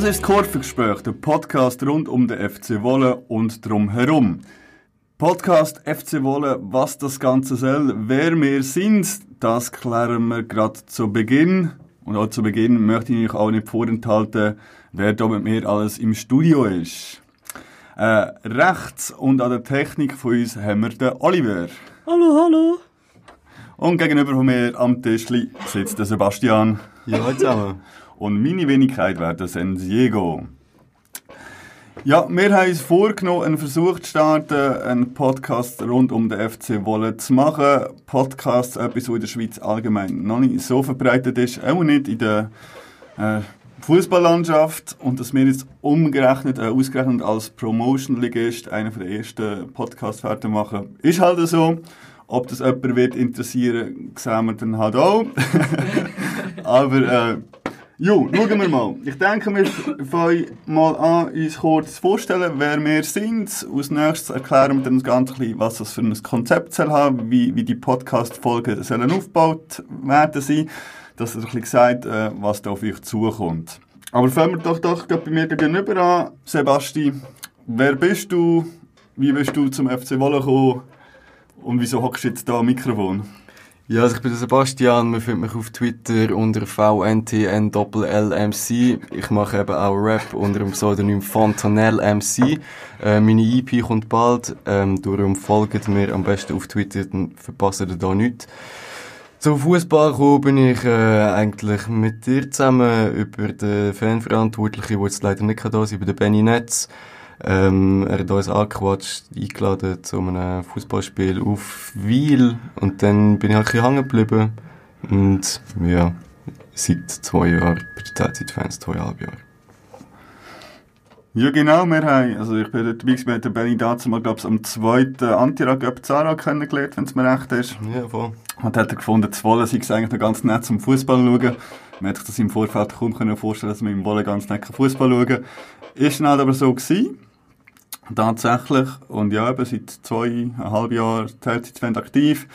Das ist das Kurvengespräch, der Podcast rund um den FC Wolle und drum herum. Podcast FC Wolle, was das Ganze soll, wer wir sind, das klären wir gerade zu Beginn. Und auch zu Beginn möchte ich euch auch nicht vorenthalten, wer da mit mir alles im Studio ist. Äh, rechts und an der Technik von uns haben wir den Oliver. Hallo, hallo. Und gegenüber von mir am Tischli sitzt der Sebastian. Ja, hallo zusammen. Und meine Wenigkeit wäre der San Diego. Ja, wir haben uns vorgenommen, einen Versuch zu starten, einen Podcast rund um den FC Wolle zu machen. Podcasts, etwas, was in der Schweiz allgemein noch nicht so verbreitet ist, auch nicht in der äh, Fußballlandschaft. Und dass wir jetzt umgerechnet, äh, ausgerechnet als Promotion-Ligist einer der ersten Podcasts fertig machen, ist halt so. Ob das jemand wird interessieren, sehen wir dann halt auch. Aber äh, Jo, schauen wir mal. Ich denke, wir fangen mal an, uns kurz vorzustellen, wer wir sind. Als nächstes erklären wir dann ganz bisschen, was das für ein Konzept soll haben, wie, wie die Podcast-Folgen sollen aufgebaut werden sein. Dass ihr ein bisschen sagt, äh, was da auf euch zukommt. Aber fangen wir doch doch bei mir gegenüber an. Sebasti, wer bist du? Wie bist du zum FC Wolle gekommen? Und wieso hockst du jetzt da am Mikrofon? Ja, also ich bin der Sebastian, man findet mich auf Twitter unter VNTNLLMC. Ich mache eben auch Rap unter dem Pseudonym Fontanelle MC. Äh, meine EP kommt bald, ähm, darum folgt mir am besten auf Twitter, dann verpasst ihr da nichts. Zum Fußball gekommen bin ich äh, eigentlich mit dir zusammen über den Fanverantwortlichen, der jetzt leider nicht da ist, über den Benny Netz. Ähm, er hat uns angequatscht, eingeladen zu einem Fußballspiel auf Wiel und dann bin ich halt ein bisschen hängen geblieben und ja, seit zwei Jahren bei den Teilzeitfans, zweieinhalb Jahre. Ja, genau, wir haben, also ich bin dabei gewesen, wir haben den Benny dazu mal, glaube ich, am zweiten Antira-Göp Zara kennengelernt, wenn es mir recht ist. Ja, voll. Und hat er gefunden, das Wolle sei es eigentlich noch ganz nett zum Fußball schauen. Man hätte sich das im Vorfeld kaum können vorstellen dass man im Wolle ganz nett Fußball schauen kann. Ist dann halt aber so gewesen. Tatsächlich. Und ja, eben seit zweieinhalb Jahren Teilzeitfan aktiv.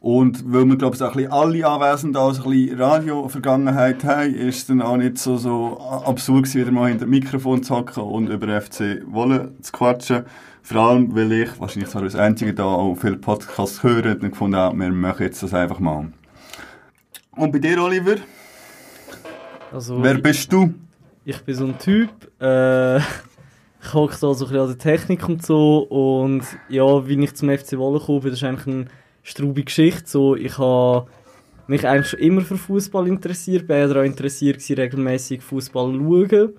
Und weil wir, glaube ich, auch ein bisschen alle Anwesenden auch ein bisschen Radio-Vergangenheit haben, ist es dann auch nicht so, so absurd gewesen, wieder mal hinter dem Mikrofon zu hocken und über FC Wolle zu quatschen. Vor allem, weil ich, wahrscheinlich zwar als Einzige da auch viele Podcasts höre, und gefunden habe, wir machen jetzt das einfach mal. Und bei dir, Oliver? Also, Wer bist du? Ich bin so ein Typ, äh, ich hocke da so ein bisschen an der Technik und so und ja, wie ich zum FC Wolle gekommen bin, das ist eigentlich eine straube Geschichte. So, ich habe mich eigentlich schon immer für Fußball interessiert, bin daran interessiert gewesen, regelmäßig Fußball schauen.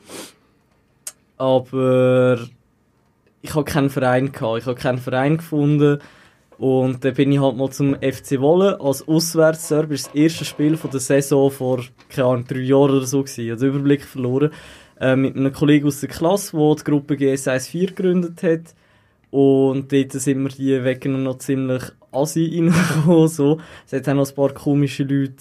Aber ich habe keinen Verein gehabt, ich habe keinen Verein gefunden und dann bin ich halt mal zum FC Wolle als Auswärtsserver, das erste Spiel von der Saison vor, keine Ahnung, drei Jahren oder so gewesen, ich habe den Überblick verloren äh, mit einem Kollegen aus der Klasse, der die Gruppe GS14 gegründet hat. Und dort sind wir die Wegen noch ziemlich assi reingekommen. So. Es hat auch noch ein paar komische Leute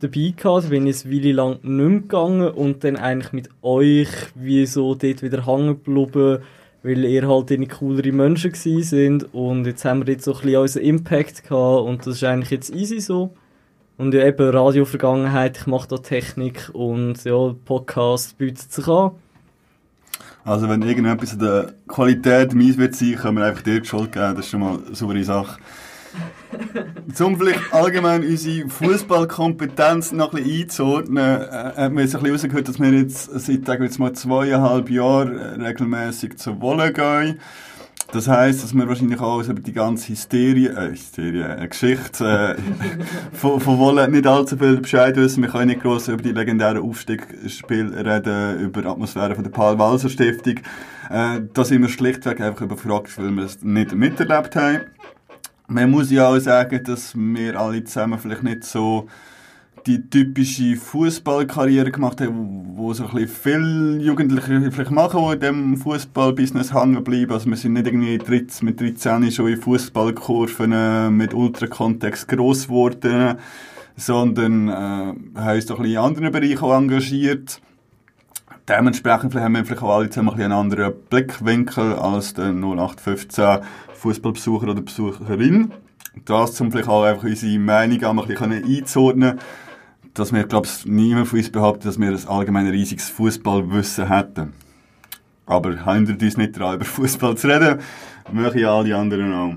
dabei gehabt. Da bin ich eine Weile lang nicht mehr gegangen und dann eigentlich mit euch wie so dort wieder hängen geblieben, weil ihr halt die coolere Menschen sind. Und jetzt haben wir jetzt so ein bisschen unseren Impact gehabt und das ist eigentlich jetzt easy so. Und ja, eben Radio-Vergangenheit, ich mache da Technik und ja, Podcast bietet sich an. Also wenn irgendetwas an der Qualität mies wird sein, können wir einfach dir die Schuld geben. Das ist schon mal eine saubere Sache. Zum vielleicht allgemein unsere Fußballkompetenz noch ein bisschen einzuordnen, äh, haben wir jetzt ein bisschen rausgehört, dass wir jetzt seit sagen wir jetzt mal zweieinhalb Jahren regelmäßig zur Wolle gehen. Das heisst, dass wir wahrscheinlich auch über die ganze Hysterie, äh, Hysterie, äh, Geschichte äh, von, von Wolle nicht allzu viel Bescheid wissen. Wir können nicht gross über die legendären Aufstiegsspiele reden, über die Atmosphäre von der Paul-Walser Stiftung. Äh, da sind wir schlichtweg einfach überfragt, weil wir es nicht miterlebt haben. Man muss ja auch sagen, dass wir alle zusammen vielleicht nicht so die typische Fußballkarriere gemacht haben, wo so ein bisschen viele Jugendliche vielleicht machen, die in dem Fußballbusiness hängen bleiben. Also wir sind nicht irgendwie mit 13 schon in Fußballkurven äh, mit Ultrakontext gross geworden, sondern äh, haben uns doch ein bisschen in anderen Bereichen engagiert. dementsprechend haben wir vielleicht auch alle zusammen ein einen anderen Blickwinkel als der 0815 Fußballbesucher oder Besucherin. Das zum vielleicht auch einfach unsere Meinung ein bisschen einzuordnen dass wir, glaube ich, niemand von uns behauptet, dass wir ein allgemein riesiges Fußballwissen hätten. Aber hindert uns nicht daran, über Fußball zu reden, möchte ich alle anderen auch.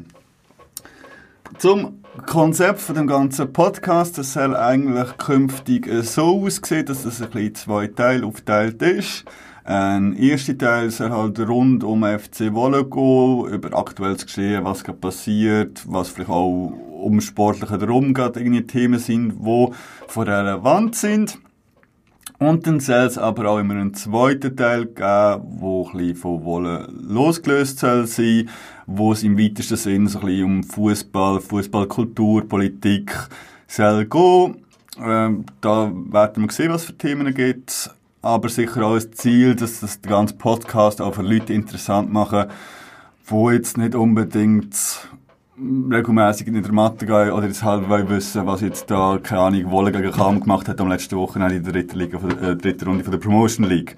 Zum Konzept von dem ganzen Podcast, das soll eigentlich künftig so aussehen, dass das ein in zwei Teile aufteilt ist. Ein erster Teil soll halt rund um FC Wolle gehen, über aktuelles Geschehen, was passiert, was vielleicht auch um sportliche darum gerade irgendwie Themen sind, die von relevant sind. Und dann soll es aber auch immer einen zweiten Teil geben, wo ein bisschen von Wolle losgelöst soll sein, wo es im weitesten Sinne so ein bisschen um Fußball, Fußballkultur, Politik soll gehen. Ähm, da werden wir sehen, was für Themen gibt. Aber sicher auch das Ziel, dass das den ganzen Podcast auch für Leute interessant machen, wo jetzt nicht unbedingt regelmäßig in der Mathe gehen oder jetzt halb wissen, was jetzt da, keine Ahnung, Wolle gegen Kam gemacht hat am letzten Wochenende in der dritten, Liga, äh, dritten Runde von der Promotion League.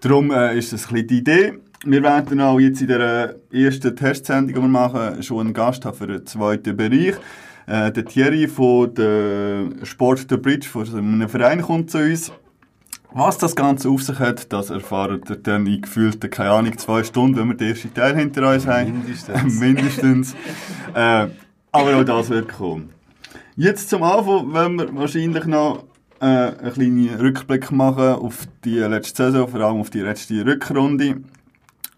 Darum äh, ist das ein bisschen die Idee. Wir werden auch jetzt in der ersten Testsendung, die wir machen, schon einen Gast haben für den zweiten Bereich. Äh, der Thierry von der Sport the Bridge, von einem Verein, kommt zu uns. Was das Ganze auf sich hat, das erfahrt ihr dann in gefühlten, keine Ahnung, zwei Stunden, wenn wir den ersten Teil hinter uns haben. Mindestens. Mindestens. äh, aber auch das wird kommen. Jetzt zum Anfang wollen wir wahrscheinlich noch äh, einen kleinen Rückblick machen auf die letzte Saison, vor allem auf die letzte Rückrunde.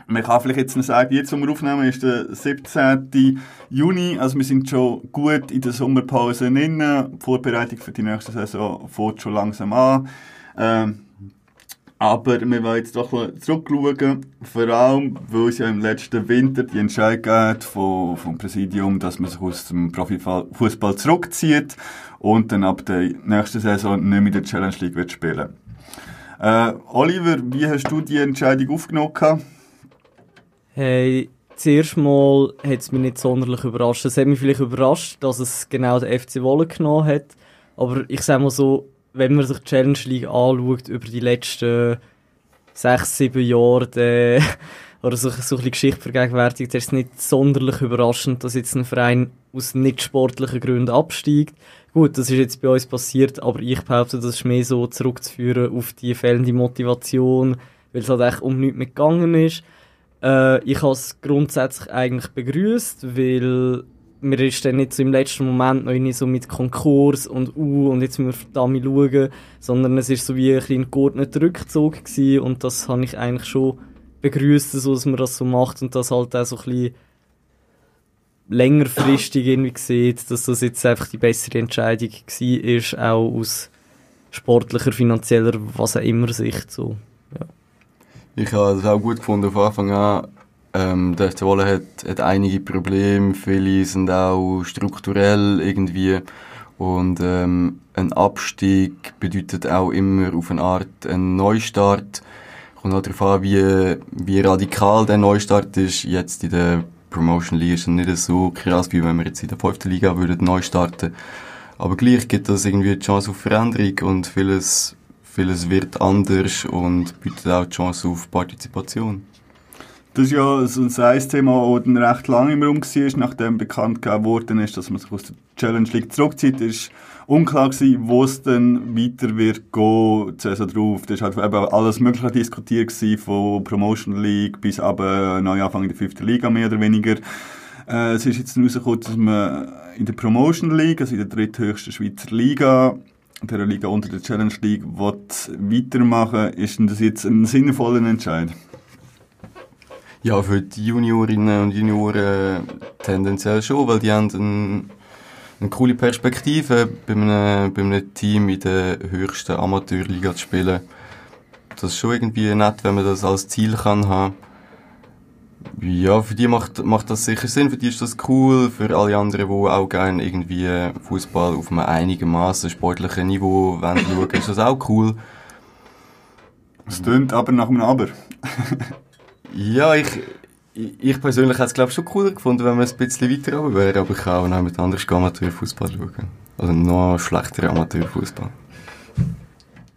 Man kann vielleicht jetzt noch sagen, jetzt, wo wir aufnehmen, ist der 17. Juni, also wir sind schon gut in der Sommerpause drin. Die Vorbereitung für die nächste Saison fängt schon langsam an. Ähm, aber wir wollen jetzt doch zurückschauen, vor allem, weil es ja im letzten Winter die Entscheidung vom, vom Präsidium, dass man sich aus dem Profifußball zurückzieht und dann ab der nächsten Saison nicht mehr in der Challenge League wird spielen äh, Oliver, wie hast du die Entscheidung aufgenommen? Hey, zuerst mal hat es mich nicht sonderlich überrascht. Es hat mich vielleicht überrascht, dass es genau der FC Wolle genommen hat. Aber ich sage mal so, wenn man sich die Challenge League anschaut über die letzten sechs, sieben Jahre, dann, oder so, so ein Geschichte vergegenwärtigt, ist es nicht sonderlich überraschend, dass jetzt ein Verein aus nicht sportlichen Gründen absteigt. Gut, das ist jetzt bei uns passiert, aber ich behaupte, das ist mehr so zurückzuführen auf die fehlende Motivation, weil es halt echt um nichts mehr gegangen ist. Äh, ich habe es grundsätzlich eigentlich begrüßt, weil mir ist dann nicht so im letzten Moment noch irgendwie so mit Konkurs und uh, und jetzt müssen wir verdammt schauen, sondern es ist so wie ein kleiner geordneter Rückzug gewesen und das habe ich eigentlich schon begrüßt, so, dass man das so macht und das halt auch so ein bisschen längerfristig irgendwie sieht, dass das jetzt einfach die bessere Entscheidung war, ist auch aus sportlicher, finanzieller, was auch immer Sicht so. Ja. Ich habe es auch gut gefunden von Anfang an. Ähm, der FC Wolle hat, hat einige Probleme, viele sind auch strukturell irgendwie und ähm, ein Abstieg bedeutet auch immer auf eine Art einen Neustart. Kommt auch darauf an, wie, wie radikal der Neustart ist. Jetzt in der Promotion League ist es nicht so krass, wie wenn wir jetzt in der fünften Liga würden neu starten. Aber gleich gibt das irgendwie die Chance auf Veränderung und vieles, vieles wird anders und bietet auch die Chance auf Partizipation. Das ist ja so ein Thema, das recht lange im Raum war, nachdem bekannt gegeben worden ist, dass man sich aus der Challenge League zurückzieht. ist unklar gewesen, wo es dann weiter wird gehen, Saison drauf. Das war halt eben alles Mögliche diskutiert gewesen, von Promotion League bis aber Neuanfang in der fünften Liga, mehr oder weniger. Äh, es ist jetzt rausgekommen, dass man in der Promotion League, also in der dritthöchsten Schweizer Liga, der Liga unter der Challenge League, weitermachen Ist denn das jetzt ein sinnvoller Entscheid? Ja, für die Juniorinnen und Junioren tendenziell schon, weil die haben ein, eine coole Perspektive, bei einem, bei einem Team in der höchsten Amateurliga zu spielen. Das ist schon irgendwie nett, wenn man das als Ziel kann haben. Ja, für die macht, macht das sicher Sinn, für die ist das cool, für alle anderen, die auch gerne irgendwie Fußball auf einem einigermaßen sportlichen Niveau schauen, ist das auch cool. Es tönt aber nach einem Aber. Ja, ich, ich persönlich hätte es glaube schon cooler gefunden, wenn man ein bisschen weiter runter wäre, aber ich kann auch noch mit anderen Amateurfußball schauen. Also noch schlechter Amateurfußball.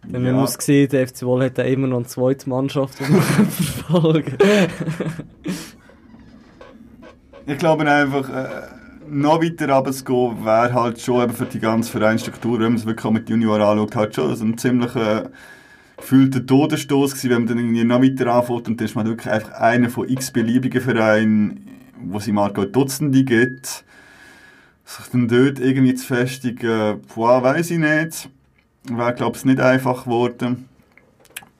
Denn man muss sehen, der FC Wolle hat da immer noch eine zweite Mannschaft, die man verfolgen Ich glaube einfach, äh, noch weiter runterzugehen, wäre halt schon eben für die ganze Vereinsstruktur, wenn man es wirklich auch mit Junior anschaut, halt schon ein ziemlicher gefühlter Todesstoß gewesen, wenn man dann irgendwie noch weiter anfängt und dann ist man wirklich einfach einer von x beliebigen Vereinen, wo sie mal Dutzende gibt. Sich dann dort irgendwie zu festigen, boah, weiß ich nicht. Wäre, glaube ich, nicht einfach geworden.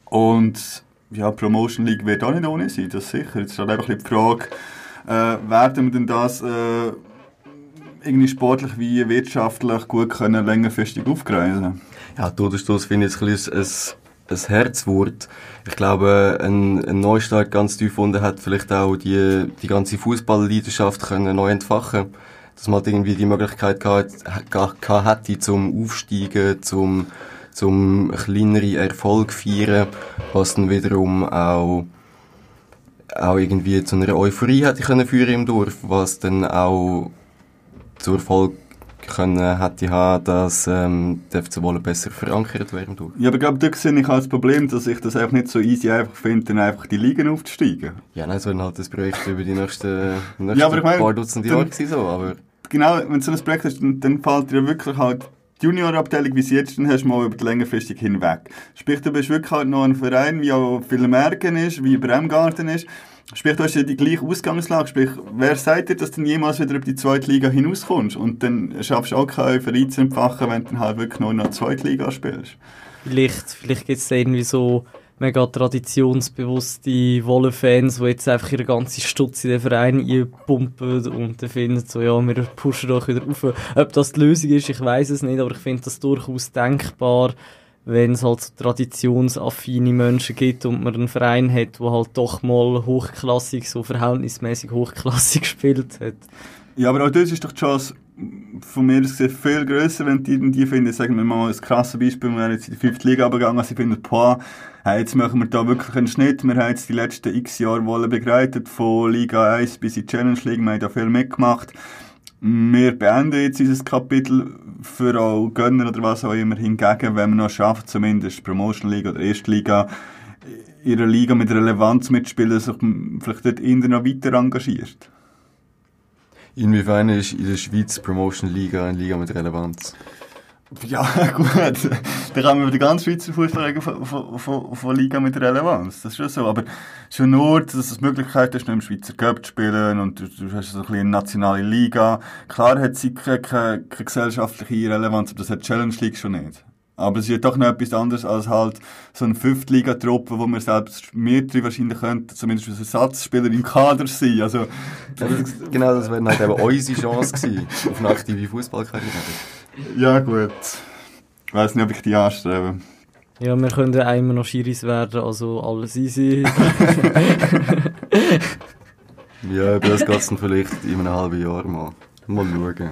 Und ja, Promotion League wird auch nicht ohne sein, das sicher. Jetzt ist halt einfach die Frage, äh, werden wir denn das äh, irgendwie sportlich wie wirtschaftlich gut können längerfristig aufgreifen? Ja, Todesstoß finde ich jetzt ein bisschen ein, ein Herzwort. Ich glaube, ein, ein Neustart ganz tief unten hat vielleicht auch die, die ganze Fußballleidenschaft können neu entfachen dass man halt irgendwie die Möglichkeit gehabt, hätte zum Aufsteigen, zum, zum kleinere Erfolg feiern, was dann wiederum auch auch irgendwie zu einer Euphorie hätte können führen im Dorf, was dann auch zur Erfolg können hätte haben, dass ähm, der FC Wolle besser verankert wäre. Ja, aber ich glaube, da sehe ich als Problem, dass ich das einfach nicht so easy einfach finde, dann einfach die Ligen aufzusteigen. Ja, nein, so halt das Projekt über die nächsten, nächsten Ja, aber ich meine, paar Dutzend Jahre gewesen, so, aber Genau, wenn du so ein Projekt hast, dann, dann fällt dir wirklich halt die Juniorabteilung, wie sie jetzt dann hast, mal über die längerfristig hinweg. Sprich, du bist wirklich halt noch ein Verein, wie auch Merken ist, wie Bremgarten ist. Sprich, du hast ja die gleiche Ausgangslage. Sprich, wer sagt dir, dass du jemals wieder über die zweite Liga hinauskommst? Und dann schaffst du auch keine Euphorie zu entfachen, wenn du dann halt wirklich nur noch zweite Liga spielst. Vielleicht, vielleicht gibt es irgendwie so mega traditionsbewusste Wolle-Fans, die jetzt einfach ihre ganze Stutz in den Verein einpumpen und dann finden so, ja, wir pushen doch wieder auf. Ob das die Lösung ist, ich weiß es nicht, aber ich finde das durchaus denkbar, wenn es halt so traditionsaffine Menschen gibt und man einen Verein hat, der halt doch mal hochklassig, so verhältnismäßig hochklassig gespielt hat. Ja, aber auch das ist doch die Chance von mir aus gesehen viel grösser, wenn die die finden, sagen wir mal ein krasses Beispiel, wir sind jetzt in die fünfte Liga gegangen, sie finden, boah, hey, jetzt machen wir da wirklich einen Schnitt, wir haben jetzt die letzten x Jahre Wolle begleitet, von Liga 1 bis in die Challenge League, wir haben da viel mitgemacht. Wir beenden jetzt dieses Kapitel für auch Gönner oder was auch immer hingegen, wenn wir noch schaffen, zumindest Promotion League oder Erste Liga, ihre Liga mit Relevanz mitspielen, sich vielleicht dort eher noch weiter engagiert. inwiefern ist in der Schweiz Promotion Liga eine Liga mit Relevanz? Ja, gut. Da kann man über die ganze Schweizer Fußball von, von, von, von Liga mit Relevanz. Das ist schon so. Aber schon nur, dass es die Möglichkeit hast, im Schweizer Cup zu spielen und du, du hast so eine nationale Liga. Klar hat sie keine, keine, keine gesellschaftliche Relevanz, aber das hat Challenge League schon nicht. Aber es ist ja doch noch etwas anderes als halt so eine Fünftliga-Truppe, wo wir selbst mehrere wahrscheinlich könnten, zumindest als Ersatzspieler im Kader sein. Also, Ja, genau, das wäre halt eben unsere Chance gewesen, auf eine aktive Fußballkarriere. Ja gut. Ich weiss nicht, ob ich die anstrebe. Ja, wir können ja einmal noch Schiris werden, also alles easy. Ja, über das geht es dann vielleicht in einem halben Jahr mal. Mal schauen.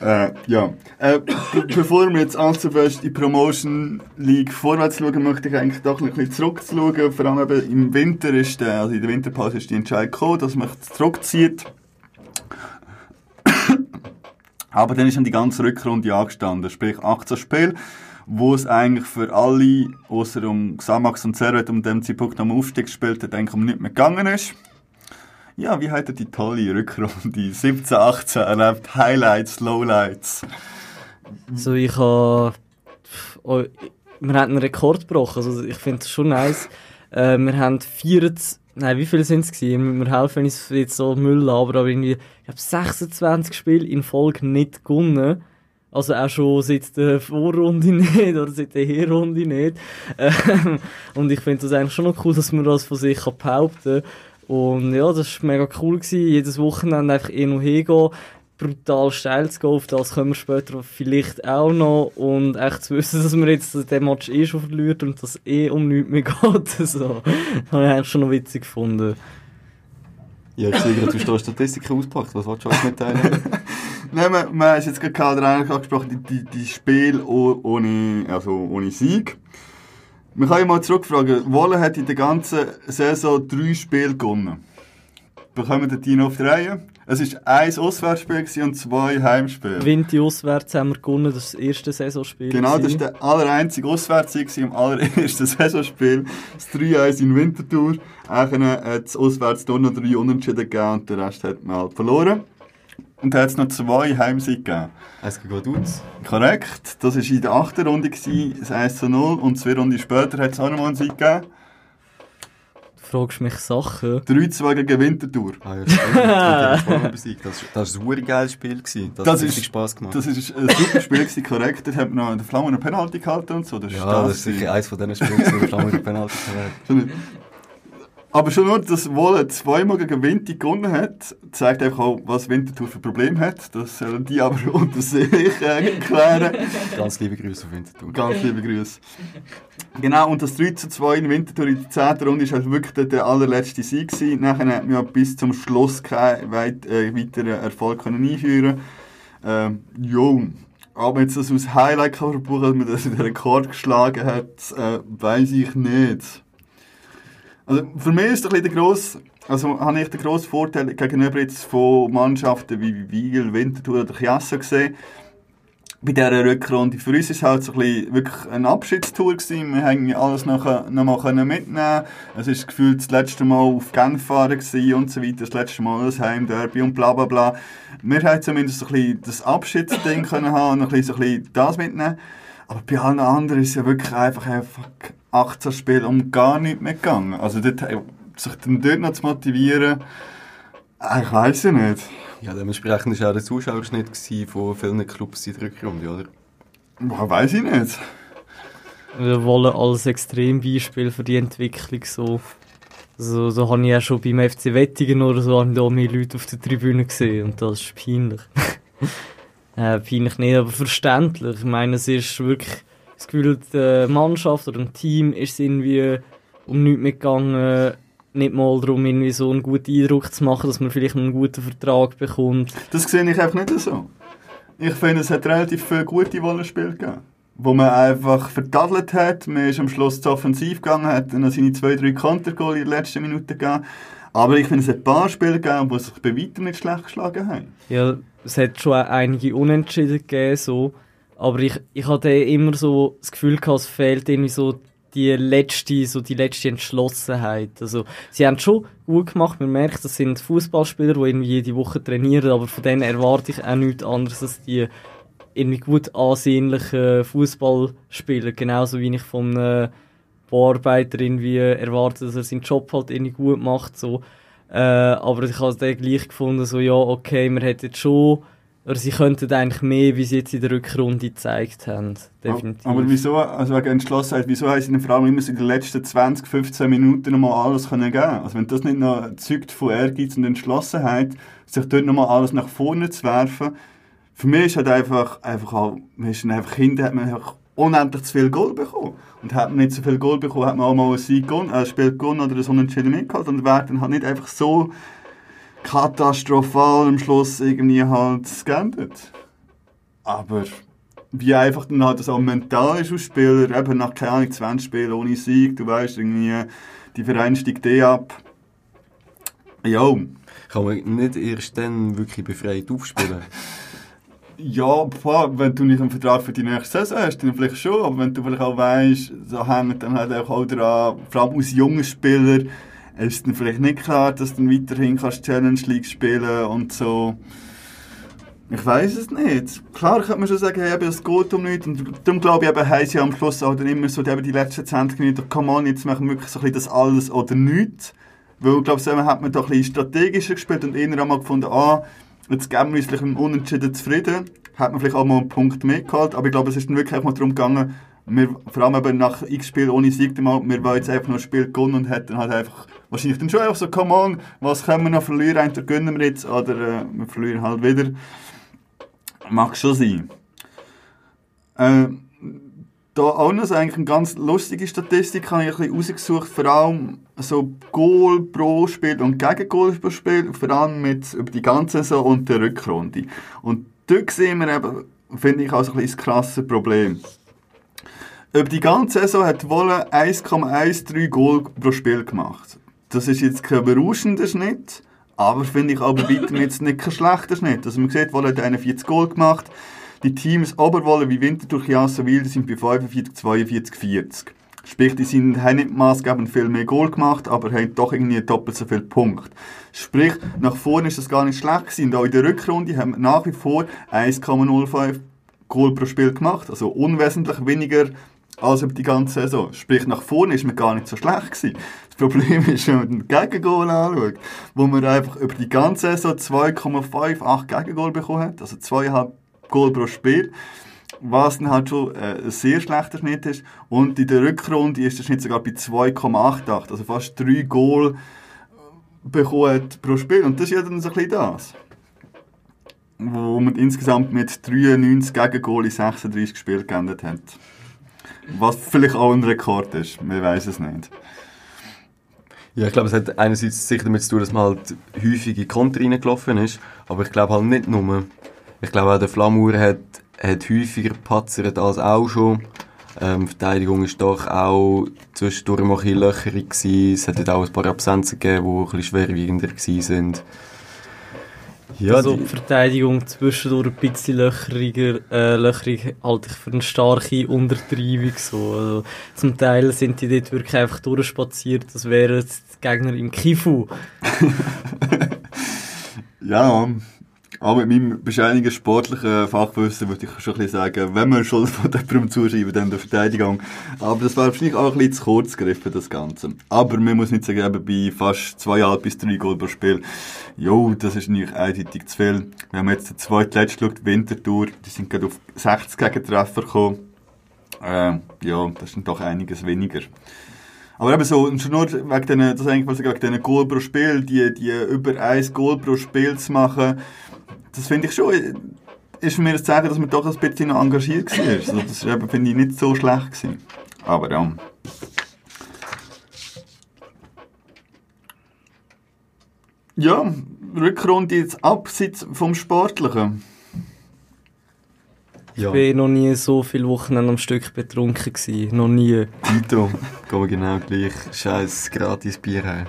Äh, ja. Äh, be- bevor wir jetzt allzu fest in die Promotion League vorwärts schauen, möchte ich eigentlich doch noch ein bisschen zurückschauen. Vor allem eben im Winter ist der, also in der Winterpause ist die Entscheidung gekommen, dass man zurückzieht. Aber dann ist dann die ganze Rückrunde angestanden, sprich 18 Spiele, wo es eigentlich für alle, außer um Xamax und Servet, um dem Zeitpunkt am Aufstieg gespielt hat, eigentlich nichts mehr gegangen ist. Ja, wie hat die tolle Rückrunde 17, 18 erlebt? Highlights, Lowlights. So, ich habe. Oh, wir haben einen Rekord gebrochen. Also, ich finde es schon nice. Äh, wir haben 24. Nein, wie viele sind es gewesen? Wir helfen uns jetzt so Müll aber, aber irgendwie, ich glaube, 26 Spiele in Folge nicht gewonnen. Also auch schon seit der Vorrunde nicht oder seit der Hinrunde nicht. Ähm, und ich finde das eigentlich schon noch cool, dass man das von sich behaupten kann. Und ja, das war mega cool. Gewesen. Jedes Wochenende einfach eh noch hingehen, brutal steil zu gehen. Auf das kommen wir später vielleicht auch noch. Und echt zu wissen, dass man jetzt den Match eh schon verliert und dass eh um nichts mehr geht. So. Das habe ich eigentlich schon noch witzig gefunden. Ja, ich sehe gerade, du hast da Statistiken ausgepackt. Was willst du uns mitteilen? Nein, man, man hat jetzt gerade eigentlich angesprochen, die, die, die Spiele oh- ohne, also ohne Sieg. Man kann ja mal zurückfragen, Wolle hat in der ganzen Saison drei Spiele gewonnen. bekommen den Dino auf die Reihe. Es war ein Auswärtsspiel und zwei Heimspiele. Winti auswärts haben wir gewonnen, das erste Saisonspiel. Genau, das war der allereinzige Auswärtssieg im allerersten Saisonspiel. Das 3-1 in Winterthur. Eigentlich hat es auswärts nur noch drei Unentschieden gegeben und den Rest hat man halt verloren. Und dann hat es noch zwei Heimsiege gegeben. Eins gegen Vaduz. Korrekt, das war in der achten Runde, gewesen, das 1 zu 0. Und zwei Runden später hat es auch noch mal einen Sieg gegeben. Du fragst mich Sachen. 3-2 gegen Winterthur. Ah ja. Die. Das, war ein super geiles Spiel. Gewesen. Das, Das hat ist- richtig Spass gemacht. Das war ein super Spiel, gewesen, korrekt. Dort hat man noch den Flammen eine Penalty gehalten und so. Das ist ja, das ist sicher eins von diesen Spielen, wo der Flammer die Penalty verwehrt. Aber schon nur, dass Wolle zweimal gegen Winti gewonnen hat, zeigt einfach auch, was Winterthur für Probleme hat. Das sollen die aber unter sich äh, klären. Ganz liebe Grüße auf Winterthur. Ganz liebe Grüße. Genau, und das 3 zu 2 in Winterthur in der 10. Runde war halt wirklich der, allerletzte Sieg. Gewesen. Nachher hat man ja bis zum Schluss keinen weit, äh, weiteren Erfolg können einführen ähm, Jo, aber jetzt das als Highlight verbuchen, dass man das den Rekord geschlagen hat, äh, weiß ich nicht. Also für mich ist der grosse, also habe ich den grossen Vorteil gegenüber jetzt von Mannschaften wie Wiel, Winterthur oder Chiasso gesehen, bei dieser Rückrunde. Für uns war es halt so ein bisschen wirklich eine Abschiedstour. Gewesen. Wir haben alles noch, noch mal mitnehmen Es war gefühlt das letzte Mal auf Genf fahren und so weiter, das letzte Mal das Heimderby und bla bla bla. Wir haben zumindest so ein bisschen das Abschiedsding haben und ein bisschen, so ein bisschen das mitnehmen. Aber bei allen anderen ist es ja wirklich einfach, einfach 18 Spiele um gar nichts mehr gegangen. Also dort, äh, sich dann dort noch zu motivieren, äh, ich weiß ja nicht. Ja, dementsprechend war auch der Zuschauerschnitt von vielen Clubs in der Rückrunde, oder? Boah, Weiß ich nicht. Wir wollen als Extrembeispiel für die Entwicklung so. So, so habe ich ja schon beim FC Wettingen oder so habe ich da mehr Leute auf der Tribüne gesehen und das ist peinlich. äh, peinlich nicht, aber verständlich. Ich meine, es ist wirklich das Gefühl, die Mannschaft oder ein Team ist irgendwie um nichts mehr gegangen. Nicht mal darum, irgendwie so einen guten Eindruck zu machen, dass man vielleicht einen guten Vertrag bekommt. Das sehe ich einfach nicht so. Ich finde, es hat relativ viele gute Wollenspiele gegeben. Wo man einfach verdadelt hat, man ist am Schluss zu offensiv gegangen, hat dann seine zwei, drei Kontergoal in der letzten Minute gegeben. Aber ich finde, es hat ein paar Spiele gegeben, die sich bei weitem nicht schlecht geschlagen haben. Ja, es hat schon einige Unentschieden gegeben, so. Aber ich, ich hatte immer so das Gefühl gehabt, es fehlt irgendwie so die letzte, so die letzte Entschlossenheit. Also, sie haben es schon gut gemacht. Man merkt, das sind Fußballspieler, die irgendwie jede Woche trainieren, aber von denen erwarte ich auch nichts anderes, als die irgendwie gut ansehnlichen Fußball spielen. Genauso wie ich von äh, Bauarbeiter irgendwie erwarte, dass er seinen Job halt irgendwie gut macht, so. Äh, aber ich habe dann gleich gefunden, so, ja, okay, wir hätten schon, oder sie könnten eigentlich mehr, wie sie jetzt in der Rückrunde gezeigt haben. Definitiv. Aber wieso, also wegen Entschlossenheit, wieso haben sie vor allem immer so in den letzten 20, 15 Minuten nochmal alles können geben Also wenn das nicht noch zeugt von Ehrgeiz und Entschlossenheit, sich dort nochmal alles nach vorne zu werfen, für mich ist halt einfach, einfach auch, man ist einfach hinten, hat man einfach unendlich zu viel Goal bekommen. Und hat man nicht so viel Goal bekommen, hat man auch mal ein Sieg gewonnen, äh, Spiel gewonnen oder ein Unentschieden mitgehalten und wäre dann halt nicht einfach so katastrophal am Schluss irgendwie halt geendet. Aber wie einfach dann halt das auch mental ist als Spieler, eben nach, keine Ahnung, 20 Spielen ohne Sieg, du weißt irgendwie, die Verein steigt eh ab. Ja, Kann man nicht erst dann wirklich befreit aufspielen? ja, klar, wenn du nicht einen Vertrag für die nächste Saison hast, dann vielleicht schon, aber wenn du vielleicht auch weißt, so hängt dann halt auch daran, vor allem als junger Spieler, ist dann vielleicht nicht klar, dass du weiterhin kannst Challenge League spielen und so. Ich weiß es nicht. Klar kann man schon sagen, hey, es geht um nichts. Und darum glaube ich, eben, haben sie am Schluss auch dann immer so eben die letzten 20 Minuten, come on, jetzt machen wir wirklich so ein bisschen das alles oder nichts. Weil ich glaube, so hat man doch ein bisschen strategischer gespielt und eher einmal gefunden, ah, jetzt geben wir uns mit dem Unentschieden zufrieden. Hat man vielleicht auch mal einen Punkt mehr gehabt. Aber ich glaube, es ist dann wirklich auch mal darum gegangen, wir, vor allem eben nach x Spiel ohne Sieg, mal, wir wollen jetzt einfach noch ein Spiel gewonnen und hätten halt einfach wahrscheinlich dann schon einfach so, come on, was können wir noch verlieren, entweder gönnen wir jetzt oder äh, wir verlieren halt wieder. Mag schon sein. Äh, da auch noch eigentlich eine ganz lustige Statistik habe ich ein bisschen rausgesucht, vor allem so Goal pro Spiel und Gegengoal pro Spiel, vor allem mit über die ganze Saison und der Rückrunde. Und dort sehen wir eben, finde ich, auch so ein bisschen das krasse Problem. Über die ganze Saison hat Wolle 1,13 Goal pro Spiel gemacht. Das ist jetzt kein berauschender Schnitt, Aber finde ich aber weiter jetzt nicht kein schlechter Schnitt. Also man sieht, Wolle hat 41 Goal gemacht. Die Teams Oberwolle wie Winterthur, Chiasso, Wilde sind bei 45, 42, 40. Sprich, die sind, haben nicht maßgebend viel mehr Goal gemacht, aber haben doch irgendwie doppelt so viele Punkte. Sprich, nach vorne ist das gar nicht schlecht gewesen. Und auch in der Rückrunde haben wir nach wie vor 1,05 Goal pro Spiel gemacht. Also unwesentlich weniger als über die ganze Saison. Sprich, nach vorne ist man gar nicht so schlecht gewesen. Das Problem ist, wenn man den Gegengol anschaut, wo man einfach über die ganze Saison 2,58 Gegengol bekommen hat, also 2,5 Goal pro Spiel, was dann halt schon äh, ein sehr schlechter Schnitt ist. Und in der Rückrunde ist der Schnitt sogar bei 2,88, also fast 3 Goal bekommen hat pro Spiel. Und das ist ja dann so ein bisschen das. Wo man insgesamt mit 93 Gegengol in 36 Spielen geendet hat. Was vielleicht auch ein Rekord ist, wir weiß es nicht. Ja, ich glaube, es hat einerseits sicher damit zu tun, dass man halt häufig in Konter reingelaufen ist, aber ich glaube halt nicht nur. Ich glaube auch, der Flammur hat, hat häufiger gepatzert als auch schon. Ähm, Verteidigung ist doch auch zwischendurch ein bisschen löcherig gewesen. Es hat auch ein paar Absenzen gegeben, die ein bisschen schwerwiegender gewesen sind. Ja, also die- Verteidigung zwischendurch ein bisschen löcheriger, äh, löcherig halte ich für eine starke Untertreibung. So. Also, zum Teil sind die dort wirklich einfach durchspaziert, das wären die Gegner im Kifu. Ja, auch mit meinem bescheinigen sportlichen Fachwissen würde ich schon ein bisschen sagen, wenn man schon von jemandem zuschreiben, dann der Verteidigung. Aber das war wahrscheinlich auch ein bisschen zu kurz gegriffen, das Ganze. Aber man muss nicht sagen, eben bei fast zweieinhalb bis drei Goal pro Spiel, jo, das ist nicht eindeutig zu viel. Wenn man jetzt den zweitletzten schaut, Winterthur, die sind gerade auf 60 Gegentreffer gekommen. Äh, ja, das dann doch einiges weniger. Aber eben so, schon nur wegen diesen, das eigentlich mal sagen, wegen diesen Goal pro Spiel, die, die über ein Goal pro Spiel zu machen, das finde ich schon, ist für mich das Zeichen, dass man doch ein bisschen noch engagiert war. Also das eben, finde ich, nicht so schlecht gewesen. Aber ja. Ja, Rückrunde jetzt abseits vom Sportlichen. ja. Ich war noch nie so viele Wochen am Stück betrunken. Gewesen. Noch nie. Tito, gehen wir genau gleich. Scheiß gratis Bier haben.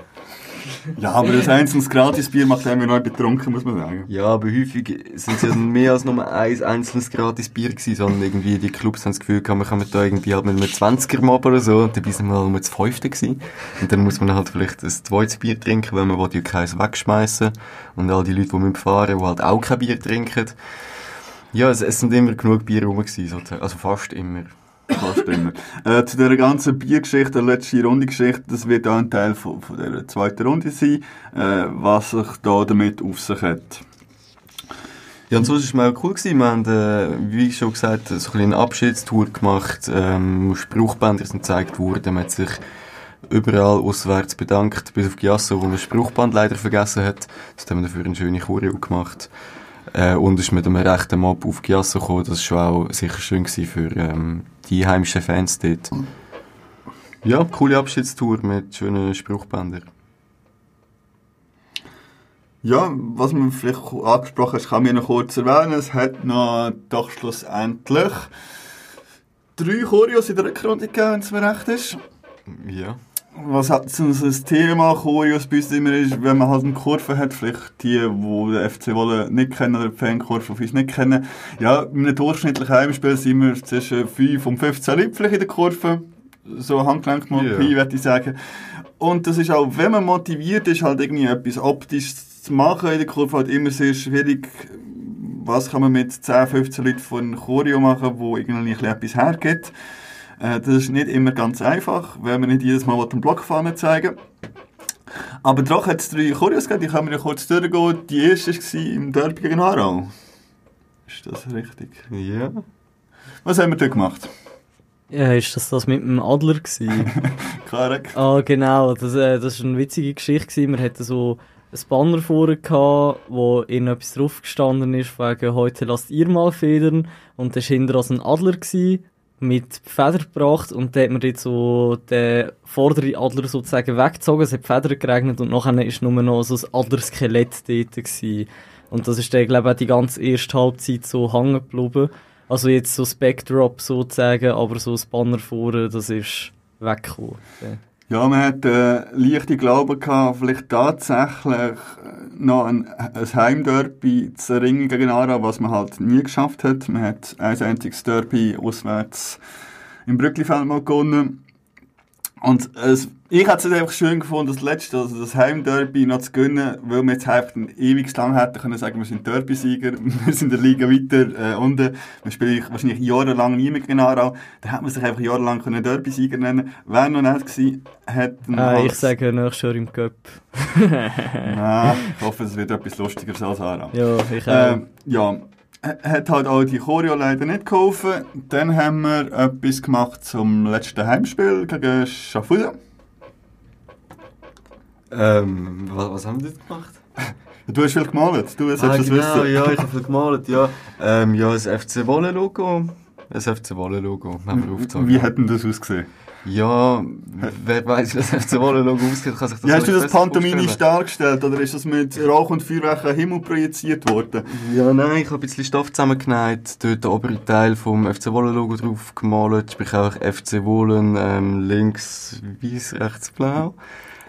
Ja, aber das einzelnes Gratisbier macht einem noch betrunken, muss man sagen. Ja, aber häufig sind es ja mehr als nur ein einzelnes gratis Bier gewesen, sondern irgendwie die Clubs haben das Gefühl gehabt, wir kommen da irgendwie halt mit einem 20er Mob oder so, und dabei sind wir halt nur das Fünfte gewesen. Und dann muss man halt vielleicht ein zweites Bier trinken, weil man will ja keins wegschmeißen Und all die Leute, die müssen fahren, die halt auch kein Bier trinken. Ja, es, es sind immer genug Bier rum gewesen. Also fast immer. Fast immer. Äh, zu dieser ganzen Biergeschichte, der letzten Runde-Geschichte, das wird auch ein Teil von, von der zweiten Runde sein, äh, was sich da damit auf sich hat. Ja, und so war es mal cool gewesen. Wir haben, äh, wie schon gesagt, so ein eine Abschiedstour gemacht. Ähm, Spruchbänder sind gezeigt worden. Man hat sich überall auswärts bedankt, bis auf Giasso, wo man das Spruchband leider vergessen hat. Das haben wir dafür eine schöne Choreo gemacht. Äh, und ist mit einem rechten Mob auf Giasso gekommen. Das war auch sicher schön für ähm, die heimischen Fans dort. Ja, coole Abschiedstour mit schönen Spruchbändern. Ja, was man vielleicht angesprochen hat, kann ich noch kurz erwähnen. Es hat noch doch schlussendlich drei Choreos in der Rückrunde gegeben, wenn es mir recht ist. Ja. Was hat so ein Thema Choreos bei uns immer ist, wenn man halt eine Kurve hat, vielleicht die, die den FC Wolle nicht kennen oder die Fankurve von uns nicht kennen. Ja, in einem durchschnittlichen Heimspiel sind wir zwischen 5 und 15 Leute vielleicht in der Kurve. So Handgelenk mal. Pi, würde ich sagen. Und das ist auch, wenn man motiviert ist, halt irgendwie etwas optisch zu machen in der Kurve, halt immer sehr schwierig. Was kann man mit 10, 15 Leuten von Choreo machen, wo irgendwie ein bisschen etwas hergibt. Äh, Das ist nicht immer ganz einfach, weil man nicht jedes Mal den Blockfahne zeigen Aber doch hat es drei Choreos gegeben, die können wir ja kurz durchgehen. Die erste war im Derby gegen Aarau. Ist das richtig? Ja. Was haben wir dort gemacht? Ja, ist das das mit dem Adler gewesen? Karek? Ah, genau. Das, äh, das war eine witzige Geschichte. Gewesen. Wir hatten so ein Banner vorne gehabt, wo irgendetwas drauf gestanden ist, wegen, heute lasst ihr mal federn. Und da war hinter uns ein Adler gewesen, mit Feder gebracht und da hat man so den vorderen Adler sozusagen weggezogen, es hat Federn geregnet und nachher ist nur noch so ein Adlerskelett dort gewesen. Und das ist dann, glaube ich, auch die ganze erste Halbzeit so hängen geblieben. Also jetzt so das Backdrop sozusagen, aber so das Banner vorne, das ist weggekommen. Ja. Ja, man hat äh, leichte Glauben gehabt, vielleicht tatsächlich äh, noch ein, ein Heimderby zu erringen gegen Ara, was man halt nie geschafft hat. Man hat ein einziges Derby auswärts im Brücklifeld mal gewonnen. Und es, ich hätte es einfach schön gefunden, das letzte, also das Heimderby noch zu gewinnen, weil wir jetzt einfach ewig lang hätten können sagen, wir sind Derby-Sieger, wir sind in der Liga weiter äh, unten, wir spielen wahrscheinlich jahrelang nie mehr gegen Aarau, dann hätte man sich einfach jahrelang können Derby-Sieger nennen Wäre noch nett gewesen, hätten äh, halt- Ich sage nächstes Jahr im Cup. Nein, ich hoffe, es wird etwas lustiger als Aarau. Ja, ich auch. Ähm, ja, hat halt auch die Choreo leider nicht geholfen. Dann haben wir etwas gemacht zum letzten Heimspiel gegen Schaffhausen. Ähm, was, was haben wir dort gemacht? Du hast viel gemalt, du solltest Ah, das genau, wissen. ja, ich habe viel gemalt, ja. Ähm, ja, das FC Wolle-Logo. Das FC Wolle-Logo, haben wir aufgezogen. Wie hat denn das ausgesehen? Ja, wer weiß, wie das FC Wolle-Logo aussieht, kann sich das Wie hast du das pantomimisch dargestellt oder ist das mit Rauch und Feuerwerk am Himmel projiziert worden? Ja, nein, ich habe ein bisschen Stoff zusammengenäht, dort den oberen Teil vom FC Wolle-Logo drauf gemalt, sprich auch FC Wohlen, ähm, links weiß, rechts blau.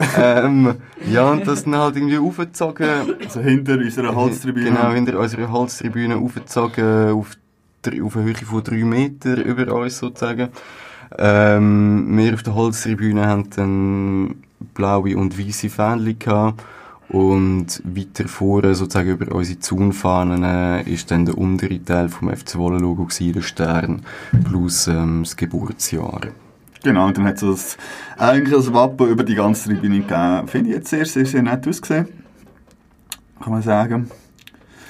ähm, ja, und das dann halt irgendwie aufgezogen. Also hinter unserer Holztribüne. Genau, hinter unserer Holztribüne aufgezogen, auf, auf eine Höhe von drei Meter über uns sozusagen. Ähm, wir auf der Holztribüne haben blaue und weiße Fähnchen. Und weiter vorne, sozusagen über unsere Zaunfahnen, äh, ist dann der untere Teil vom FC Wolle-Logo der Stern, plus ähm, das Geburtsjahr. Genau, und dann hat es eigentlich ein Wappen über die ganze Tribüne gegeben. Finde ich jetzt sehr, sehr, sehr nett ausgesehen. Kann man sagen.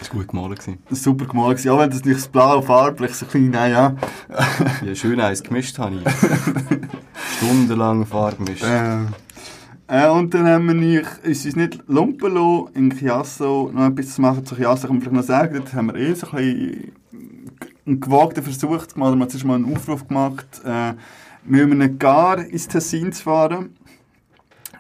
Das war gut gemalt. gewesen. Super gemalt gewesen. Auch wenn das nicht das Blau farblich so klein, naja. Ja, schön eins gemischt habe ich. Stundenlang Farbe gemischt. Äh, äh, und dann haben wir uns nicht lumpen lassen, in Chiasso noch etwas zu machen. Zu Chiasso kann man vielleicht noch sagen, dort haben wir eh so ein bisschen einen gewagten Versuch gemacht, wir haben zuerst mal einen Aufruf gemacht, äh, mit einem Gar ins Tessin zu fahren.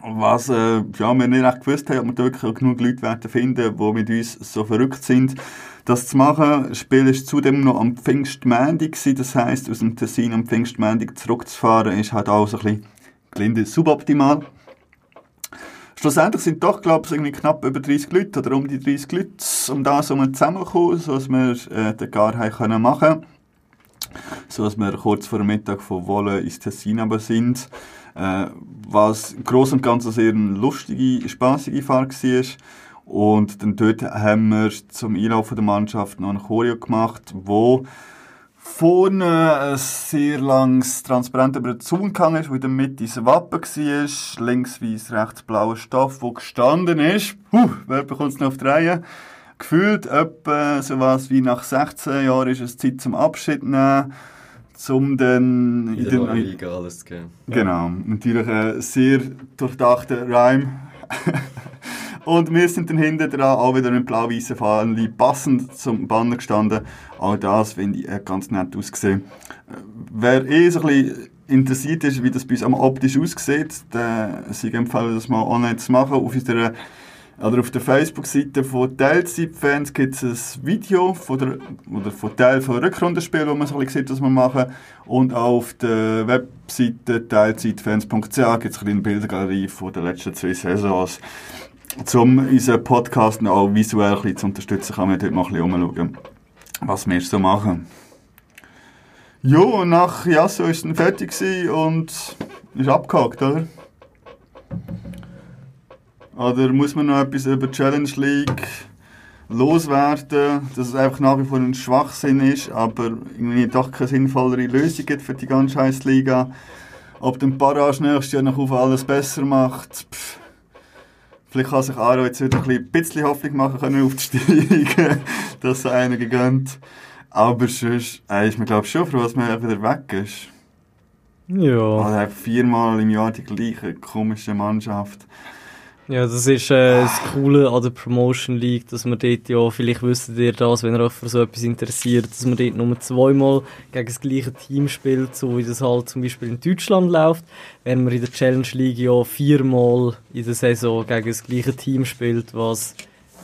Was äh, ja, wir nicht echt gewusst haben, ob wir da wirklich genug Leute werden finden, die mit uns so verrückt sind, das zu machen. Das Spiel war zudem noch am Pfingstmändig, gewesen. das heisst, aus dem Tessin am Pfingstmändig zurückzufahren, ist halt auch so ein bisschen gelinde suboptimal. Schlussendlich sind doch, glaube ich, irgendwie knapp über 30 Leute oder um die 30 Leute um das herum zusammengekommen, sodass wir äh, den Gar können machen so dass wir kurz vor Mittag von Wolle ins Tessin aber sind. Äh, was im Großen und Ganzen sehr eine lustige, spaßige Fahrt war. Und dann dort haben wir zum Einlaufen der Mannschaft noch ein Choreo gemacht, wo vorne ein sehr langes Transparent über den Zaun gegangen ist, wo in der Mitte das Wappen war, links weiß, rechts blauer Stoff, wo gestanden ist. Puh, wer bekommt es noch auf die Reihe? Gefühlt etwa so wie nach 16 Jahren ist es Zeit zum Abschied nehmen, zum dann In der neuen Liga alles zu geben. Genau, natürlich ein sehr durchdachter Reim. Und wir sind dann hinten dran auch wieder mit blau-weißen Fahnen passend zum Banner gestanden. Auch das finde ich äh, ganz nett ausgesehen. Äh, Wer eh so ein bisschen interessiert ist, wie das bei uns am optisch aussieht, der sich empfehlen, das mal online zu machen. Auf unserer oder auf der Facebook-Seite von Teilzeitfans gibt es ein Video von der, oder von Teil von Rückrundenspiel, wo man so ein bisschen sieht, was wir machen. Und auch auf der Webseite teilzeitfans.ch gibt es eine Bildergalerie von den letzten zwei Saisons. Um unseren Podcast auch visuell ein bisschen zu unterstützen, kann man dort mal ein bisschen umschauen, was wir so machen. Ja, und nach Jasso es dann fertig und ist abgehakt, oder? Oder muss man noch etwas über die Challenge League loswerden, dass es einfach nach wie vor ein Schwachsinn ist, aber irgendwie doch keine sinnvollere Lösung gibt für die ganze scheiß Liga. Ob den Barrage nächstes Jahr noch auf alles besser macht, pff. Vielleicht kann sich Aro jetzt wieder ein bisschen Hoffnung machen können aufzusteigen, dass es einer gegönnt. Aber sonst äh, ist man glaube ich schon froh, dass man wieder weg ist. Ja. Also einfach viermal im Jahr die gleiche komische Mannschaft. Ja, das ist äh, das Coole an der Promotion League, dass man dort ja, vielleicht wisst ihr das, wenn ihr euch für so etwas interessiert, dass man dort nur zweimal gegen das gleiche Team spielt, so wie das halt zum Beispiel in Deutschland läuft, während man in der Challenge League ja viermal in der Saison gegen das gleiche Team spielt, was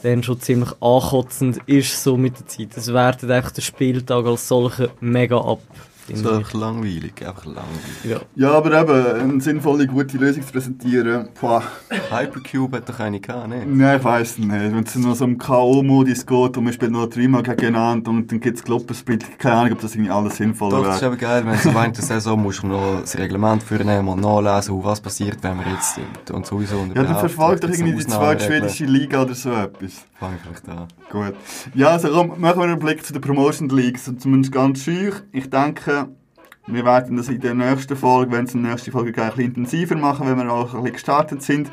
dann schon ziemlich ankotzend ist, so mit der Zeit. Es wertet echt der Spieltag als solcher mega ab. Das ist einfach langweilig, einfach langweilig. Ja. Ja, aber eben, eine sinnvolle, gute Lösung zu präsentieren, boah. Hypercube hat doch eine gehabt, ne? Nein, ich weiss nicht. Wenn es nur so um K.O.-Modus geht und man spielt nur dreimal gegeneinander und dann gibt es Glockensplit, keine Ahnung, ob das irgendwie alles sinnvoll Doch, das ist wäre. eben geil, wenn du während der Saison musst du noch das Reglement vornehmen und nachlesen, was passiert, wenn wir jetzt sind. Und sowieso und Ja, dann verfolgt doch irgendwie die noch zweite schwedische Liga oder so etwas. Fang ich vielleicht. Gut. Ja, also komm, machen wir einen Blick zu den Promotion Leagues. Zumindest ganz schüch. Ich denke, wir werden das in der nächsten Folge, wenn es in der nächsten Folge geht, ein bisschen intensiver machen, wenn wir auch ein bisschen gestartet sind.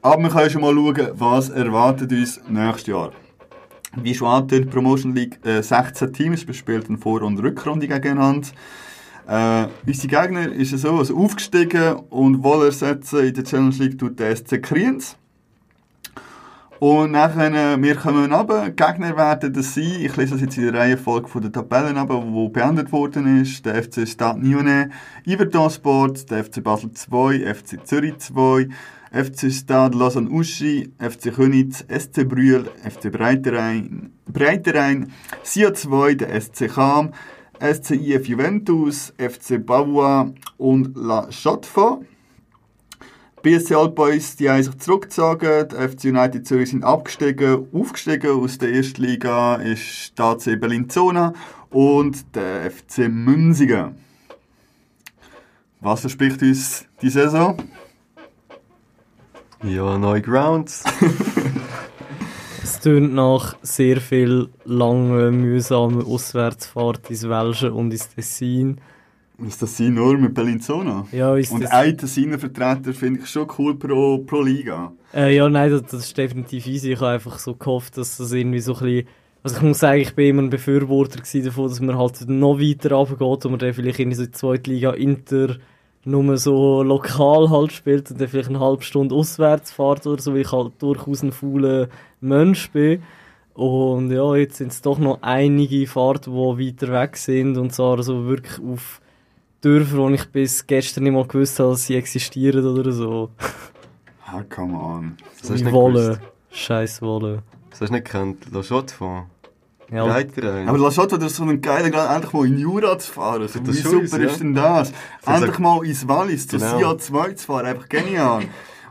Aber wir können schon mal schauen, was erwartet uns nächstes Jahr. Wie schon angetönt, Promotion League äh, 16 Teams bespielten Vor- und Rückrunde gegeneinander. Äh, unsere Gegner ist so, also aufgestiegen und wohl ersetzen in der Challenge League tut der SC Kriens. Und nachher, äh, wir kommen runter. Gegner werden das sein. Ich lese das jetzt in der Reihenfolge von der Tabellen runter, wo beendet worden ist. Der FC Stade Lyonnais, Yverdon Sport, der FC Basel 2, FC Zürich 2, FC Stade Lausanne Uschi, FC Könitz, SC Brühl, FC Breiterein, Breiterein, SIA 2, der SC Cham, SC IF Juventus, FC Bavois und La Chaux-de-Fonds. BSC Altboys, die haben sich zurückgezogen. Die FC United Zürich sind abgestiegen, aufgestiegen aus der ersten Liga ist der AC Bellinzona und der FC Münzigen. Was verspricht uns die Saison? Ja, neue Grounds. Es tönt nach sehr viel langen, mühsamen Auswärtsfahrt ins Welsche und ins Tessin. Ist das sie nur mit Bellinzona? Ja, ist Und das, einen seiner Vertreter finde ich schon cool pro, pro Liga. äh, ja, nein, das, das ist definitiv easy. Ich habe einfach so gehofft, dass das irgendwie so ein bisschen... Also ich muss sagen, ich bin immer ein Befürworter davon, dass man halt noch weiter runtergeht und man dann vielleicht in so die zweite Liga Inter nur so lokal halt spielt und dann vielleicht eine halbe Stunde auswärts fährt oder so, weil ich halt durchaus ein fauler Mensch bin. Und ja, jetzt sind es doch noch einige Fahrten, die weiter weg sind und zwar so wirklich auf Dörfer, wo ich bis gestern nicht mal gewusst habe, dass sie existieren oder so. Ah, come on. Das hast du nicht Wolle. gewusst. Scheiß Wolle. Das hast du nicht gekannt. La Chaux von. Ja, Reiter ein. Aber lass schon, das ist so ein geiler Grad, endlich mal in Jura zu fahren. So, Das wie super ist, ist ja. denn das? Endlich mal ins Wallis, zu Genau. SIA 2 zu fahren, einfach genial.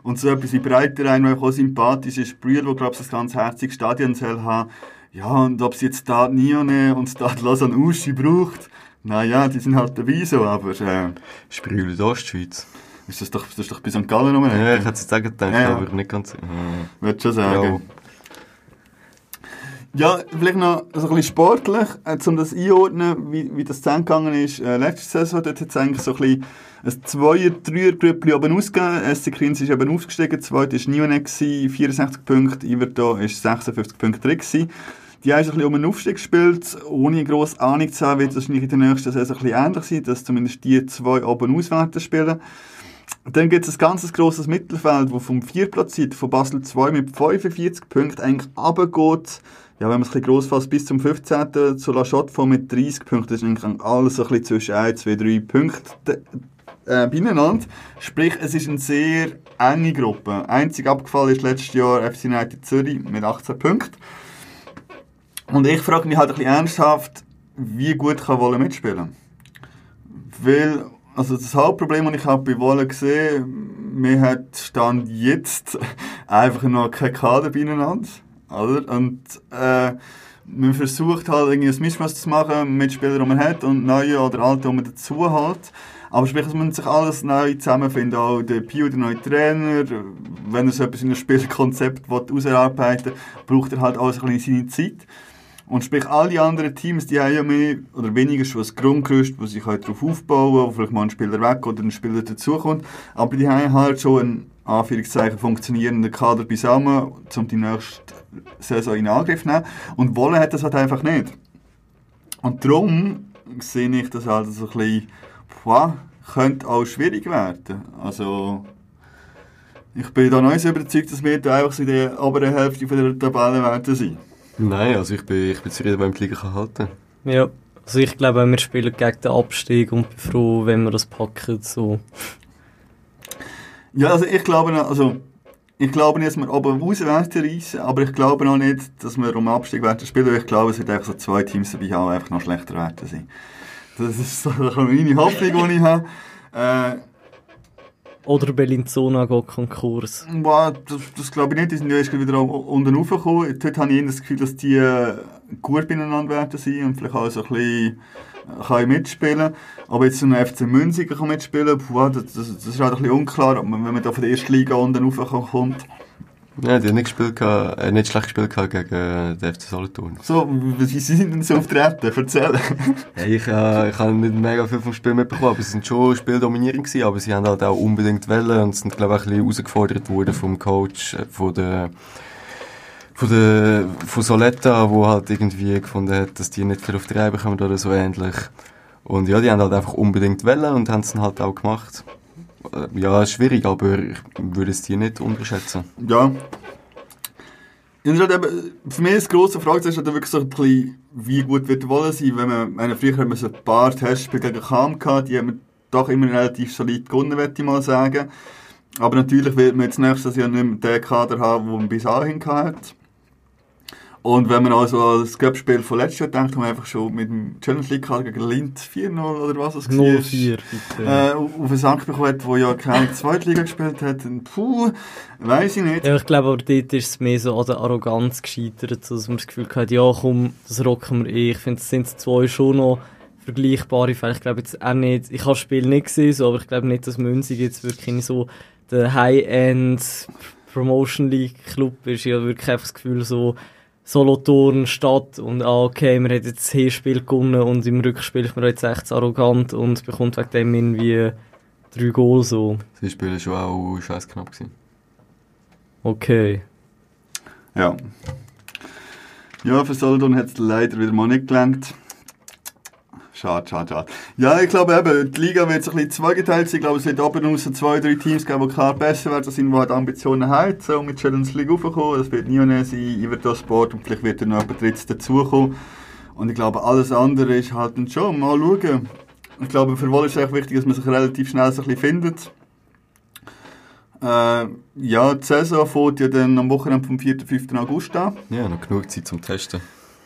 Und so etwas in Breiterein, was auch sympathisch ist, Brühl, wo, glaube ich, das ganz herzige Stadion soll haben. Ja, und ob es jetzt Stade Nione und Stade Lausanne Uschi braucht, naja, die sind halt dabei so, aber äh, Sprühl Ostschweiz. ist das doch, das ist doch bei St. Gallen rum. Ja, ich hätte es jetzt auch gedacht, Ja, aber nicht ganz. Ja. Würde schon sagen. Ja. Ja, vielleicht noch so ein bisschen sportlich, äh, um das einordnen, wie, wie das zusammengegangen ist. Äh, letzte Saison dort hat es eigentlich so ein bisschen ein Zweier-, Dreier-Grüppli oben ausgegeben. SC Kriens ist eben aufgestiegen, zweit war Nionet, 64 Punkte, Iverdo ist 56 Punkte drin. gewesen. Die haben ein bisschen um einen Aufstieg gespielt, ohne grosse Ahnung zu haben, wird es wahrscheinlich in der nächsten Saison ein bisschen ähnlich sein, dass zumindest die zwei oben auswärten spielen. Dann gibt es ein ganz grosses Mittelfeld, das vom Vierplatziert von Basel 2 mit 45 Punkten eigentlich runtergeht. Ja, wenn man es ein bisschen gross fasst, bis zum 15. zu La Chaux mit 30 Punkten. Das ist eigentlich alles ein bisschen zwischen 1, 2, 3 Punkten äh, beieinander. Sprich, es ist eine sehr enge Gruppe. Einzig abgefallen ist letztes Jahr FC United Zürich mit 18 Punkten. Und ich frage mich halt ein bisschen ernsthaft, wie gut kann Wolle mitspielen? Weil, also das Hauptproblem, das ich habe bei Wolle gesehen, mir hat Stand jetzt einfach noch kein Kader beieinander. Oder? Und äh, man versucht halt irgendwie ein Mischmasch zu machen mit Spielern, die man hat und neue oder alte, die man dazu hat. Aber sprich, es muss sich alles neu zusammenfinden. Auch der Pio, der neue Trainer, wenn er so etwas in einem Spielkonzept ausarbeiten will, braucht er halt alles ein bisschen seine Zeit. Und sprich, all die anderen Teams, die haben ja mehr oder weniger schon ein Grundgerüst, wo sie darauf aufbauen können, wo vielleicht mal ein Spieler weg oder ein Spieler dazukommt. Aber die haben halt schon einen, Anführungszeichen, funktionierenden Kader beisammen, um die nächste Saison in Angriff zu nehmen. Und Wolle hat das halt einfach nicht. Und darum sehe ich das halt so ein bisschen, boah, könnte auch schwierig werden. Also, ich bin da nicht so überzeugt, dass wir da einfach so in der oberen Hälfte von der Tabelle werden sein. Nein, also ich bin, ich bin zufrieden, wenn man die Liga kann halten Ja, also ich glaube, wir spielen gegen den Abstieg und bin froh, wenn wir das packen. So. Ja, also ich glaube, noch- also ich glaube nicht, dass wir oben raus werden reissen, aber ich glaube noch nicht, dass wir um Abstieg werden spielen, ich glaube, es wird einfach so zwei Teams dabei haben, die einfach noch schlechter werden sein. Das ist so meine Hoffnung, die ich habe. Äh, Oder Bellinzona geht Konkurs. Boah, das, das glaube ich nicht, die sind ja erst wieder unten raufgekommen. Heute habe ich das Gefühl, dass die äh, gut beieinander werden sein und vielleicht auch so ein bisschen äh, kann mitspielen. Aber jetzt so ein FC Münziger kann mitspielen, boah, das, das, das ist halt ein bisschen unklar, wenn man da von der ersten Liga unten raufkommt. Ja, die haben nicht, gespielt, äh, nicht schlecht gespielt gegen äh, den FC Solothurn. So, wie sie sind denn so auftreten? Erzähl. Ja, ich, äh, ich habe nicht mega viel vom Spiel mitbekommen, aber sie sind schon spieldominierend gewesen, aber sie haben halt auch unbedingt wollen und sind, glaube ich, ein bisschen herausgefordert worden vom Coach, äh, von der, von der, von Soletta, wo halt irgendwie gefunden hat, dass die nicht viel auf die Reihe bekommen oder so ähnlich. Und ja, die haben halt einfach unbedingt wollen und haben es dann halt auch gemacht. Äh, Ja, schwierig, aber ich würde es die nicht unterschätzen. Ja. Halt eben, für mich ist die grosse Frage, ist halt wirklich so bisschen, wie gut wird Wolle sein, wenn man, meine, früher hat man so ein paar Testspiele gegen Kam gehabt, die haben wir doch immer relativ solid gewonnen, würde ich mal sagen. Aber natürlich wird man jetzt nächstes Jahr nicht mehr den Kader haben, den man bis dahin hat. Und wenn man also an das Cup-Spiel von letztes Jahr denkt, haben wir einfach schon mit dem Challenge League-Kader gegen Lind 4-0 oder was es war. 0-4, bitte. Äh, auf den Sack bekommen hat, der ja keine Zweitliga gespielt hat. Puh, weiß ich nicht. Ja, ich glaube, aber dort ist es mehr so an der Arroganz gescheitert, dass man das Gefühl hatte, ja komm, das rocken wir eh. Ich finde, es sind zwei schon noch vergleichbare Fälle. Ich glaube jetzt auch nicht, ich habe das Spiel nicht gesehen, so, aber ich glaube nicht, dass Münzig jetzt wirklich so der High-End Promotion League Club ist. Ich habe wirklich einfach das Gefühl, so Solothurn, Stadt und ah, okay, wir haben jetzt das Hinspiel gewonnen und im Rückspiel ist man jetzt echt arrogant und bekommt wegen dem irgendwie drei Goal so. Sie spielen schon auch scheiß knapp gewesen. Okay. Ja. Ja, für Solothurn hat es leider wieder mal nicht gelangt. Schade, schade, schade. Ja, ich glaube eben, die Liga wird so ein bisschen zweigeteilt sein. Ich glaube, es wird oben raus zwei, drei Teams geben, die klar besser werden, sind, die halt Ambitionen haben, so mit Challenge League raufkommen. Das wird Nione sein, Iverdo Sport und vielleicht wird dann noch jemand drittes dazukommen. Und ich glaube, alles andere ist halt dann schon, mal schauen. Ich glaube, für Wolle ist es wichtig, dass man sich relativ schnell so ein bisschen findet. Äh, ja, die Saison fährt ja dann am Wochenende vom 4. 5. August an. Ja, noch genug Zeit zum Testen.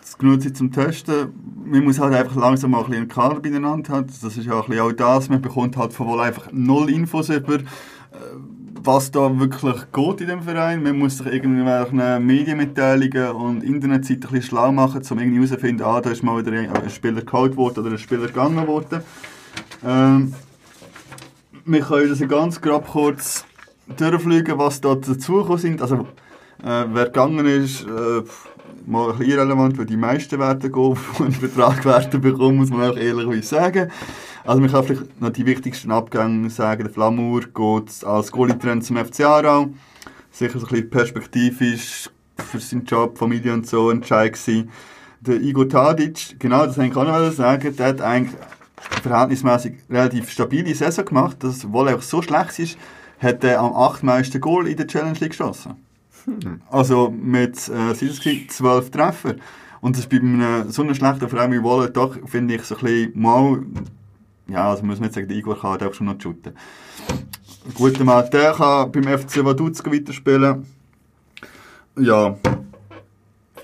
Es genug Zeit zum Testen. Man muss halt einfach langsam mal ein bisschen einen Kader beieinander haben. Das ist ja ein bisschen auch das. Man bekommt halt von wohl einfach null Infos über, äh, was da wirklich geht in dem Verein. Man muss sich irgendwelche Medienmitteilungen und Internetseiten ein bisschen schlau machen, um irgendwie herauszufinden, ah, da ist mal wieder ein Spieler geholt worden oder ein Spieler gegangen worden. Ähm, wir können das ganz grob kurz durchfliegen, was da dazugekommen sind. Also, äh, wer gegangen ist, äh, mal ein irrelevant, weil die meisten werden gehen, die werden bekommen, muss man auch ehrlich sagen. Also man kann vielleicht noch die wichtigsten Abgänge sagen. Der Flamour geht als Goalie-Trainer zum FC Aarau. Sicher so ein bisschen perspektivisch für seinen Job, Familie und so entscheidend gewesen. Der Igor Tadic, genau, das wollte ich auch noch sagen, der hat eigentlich verhältnismäßig relativ stabile Saison gemacht. Obwohl er auch so schlecht ist, hat er am achtmeisten Goal in der Challenge League geschossen. Also mit äh, was ist es gewesen? 12 Treffer. Und das ist bei einem, so einem schlechten wie Wolle doch, finde ich, so ein bisschen mal, ja, also muss man nicht sagen, der Igor kann auch schon noch shooten. Guter Mann, der kann beim FC Vaduz weiterspielen. Ja,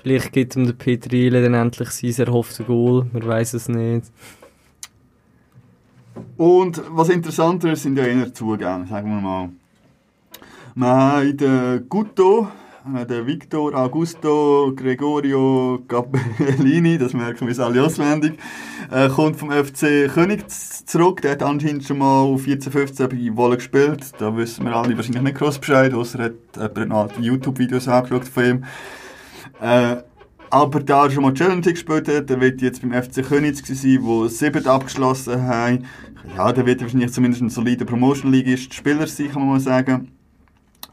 Vielleicht gibt ihm der Petrile dann endlich sein erhofftes Goal, man weiß es nicht. Und was interessanter ist, sind ja eher Zugänge, sagen wir mal. Haben den Gutto, äh, den Victor Augusto Gregorio Gabellini, das merken wir alle auswendig, äh, kommt vom FC König zurück. Der hat anscheinend schon mal 14, 15 bei Wolle gespielt. Da wissen wir alle wahrscheinlich nicht groß Bescheid, außer hat jemand alte YouTube-Videos angeschaut von ihm. Äh, aber da er schon mal Challenge gespielt hat, der wird jetzt beim FC Königs sein, wo sieben abgeschlossen haben. Ja, der wird wahrscheinlich zumindest ein solider Promotion Leagueist Spieler sein, kann man mal sagen.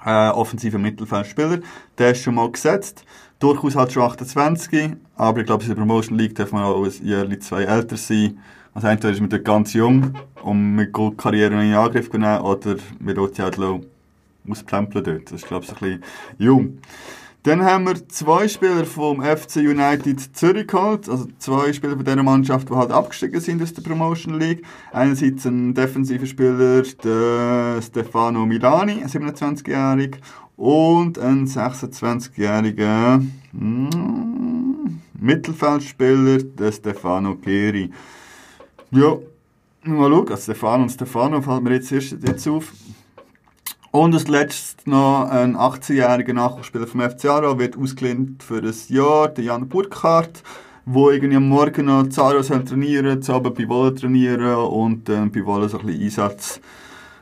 Äh, offensiver Mittelfeldspieler. Der ist schon mal gesetzt. Durchaus halt schon 28, aber ich glaube, in der Promotion League darf man auch ein Jahr, zwei älter sein. Also entweder ist man dort ganz jung und mit gut Karriere in Angriff nehmen, oder wir lassen sie halt dort. Das ist, glaube ich, ein bisschen jung. Dann haben wir zwei Spieler vom FC United Zürich geholt, also zwei Spieler von dieser Mannschaft, die halt abgestiegen sind aus der Promotion League. Einerseits ein defensiver Spieler, der Stefano Milani, ein 27-jährig, und ein 26-jähriger mm, Mittelfeldspieler, der Stefano Keri. Ja, mal schauen. Also Stefano und Stefano fällt mir jetzt erst jetzt auf. Und als letztes noch ein 18-jähriger Nachwuchsspieler vom FC Aarau wird ausgelehnt für ein Jahr, der Jan Burkhardt, wo irgendwie am Morgen noch zu Aarau trainieren, zu Abend bei Wolle trainieren und dann bei Wolle so ein bisschen Einsatz,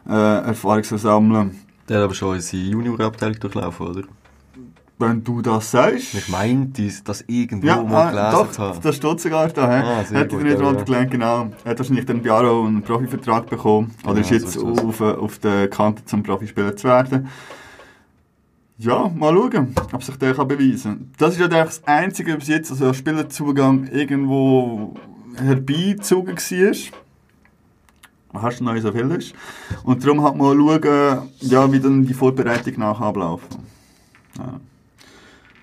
äh, Erfahrung sammeln. Der hat aber schon unsere Juniorabteilung durchlaufen, oder? Wenn du das sagst. Ich meinte, das irgendwo Ja, mal ah, gelesen doch, zu haben. das steht sogar da. Ah, Hätte ich gut, nicht ja, gelernt, genau. Er hat wahrscheinlich dann bei Aarau einen Profivertrag bekommen. Oder Genau, ist jetzt so ist auf, auf der Kante zum Profispieler zu werden. Ja, mal schauen, ob sich der kann beweisen kann. Das ist ja eigentlich das Einzige bis jetzt, also Spielerzugang irgendwo herbeizogen war. Hast du noch nicht so viel ist. Und darum halt mal schauen, ja, wie dann die Vorbereitung nachher ablaufen. Ja.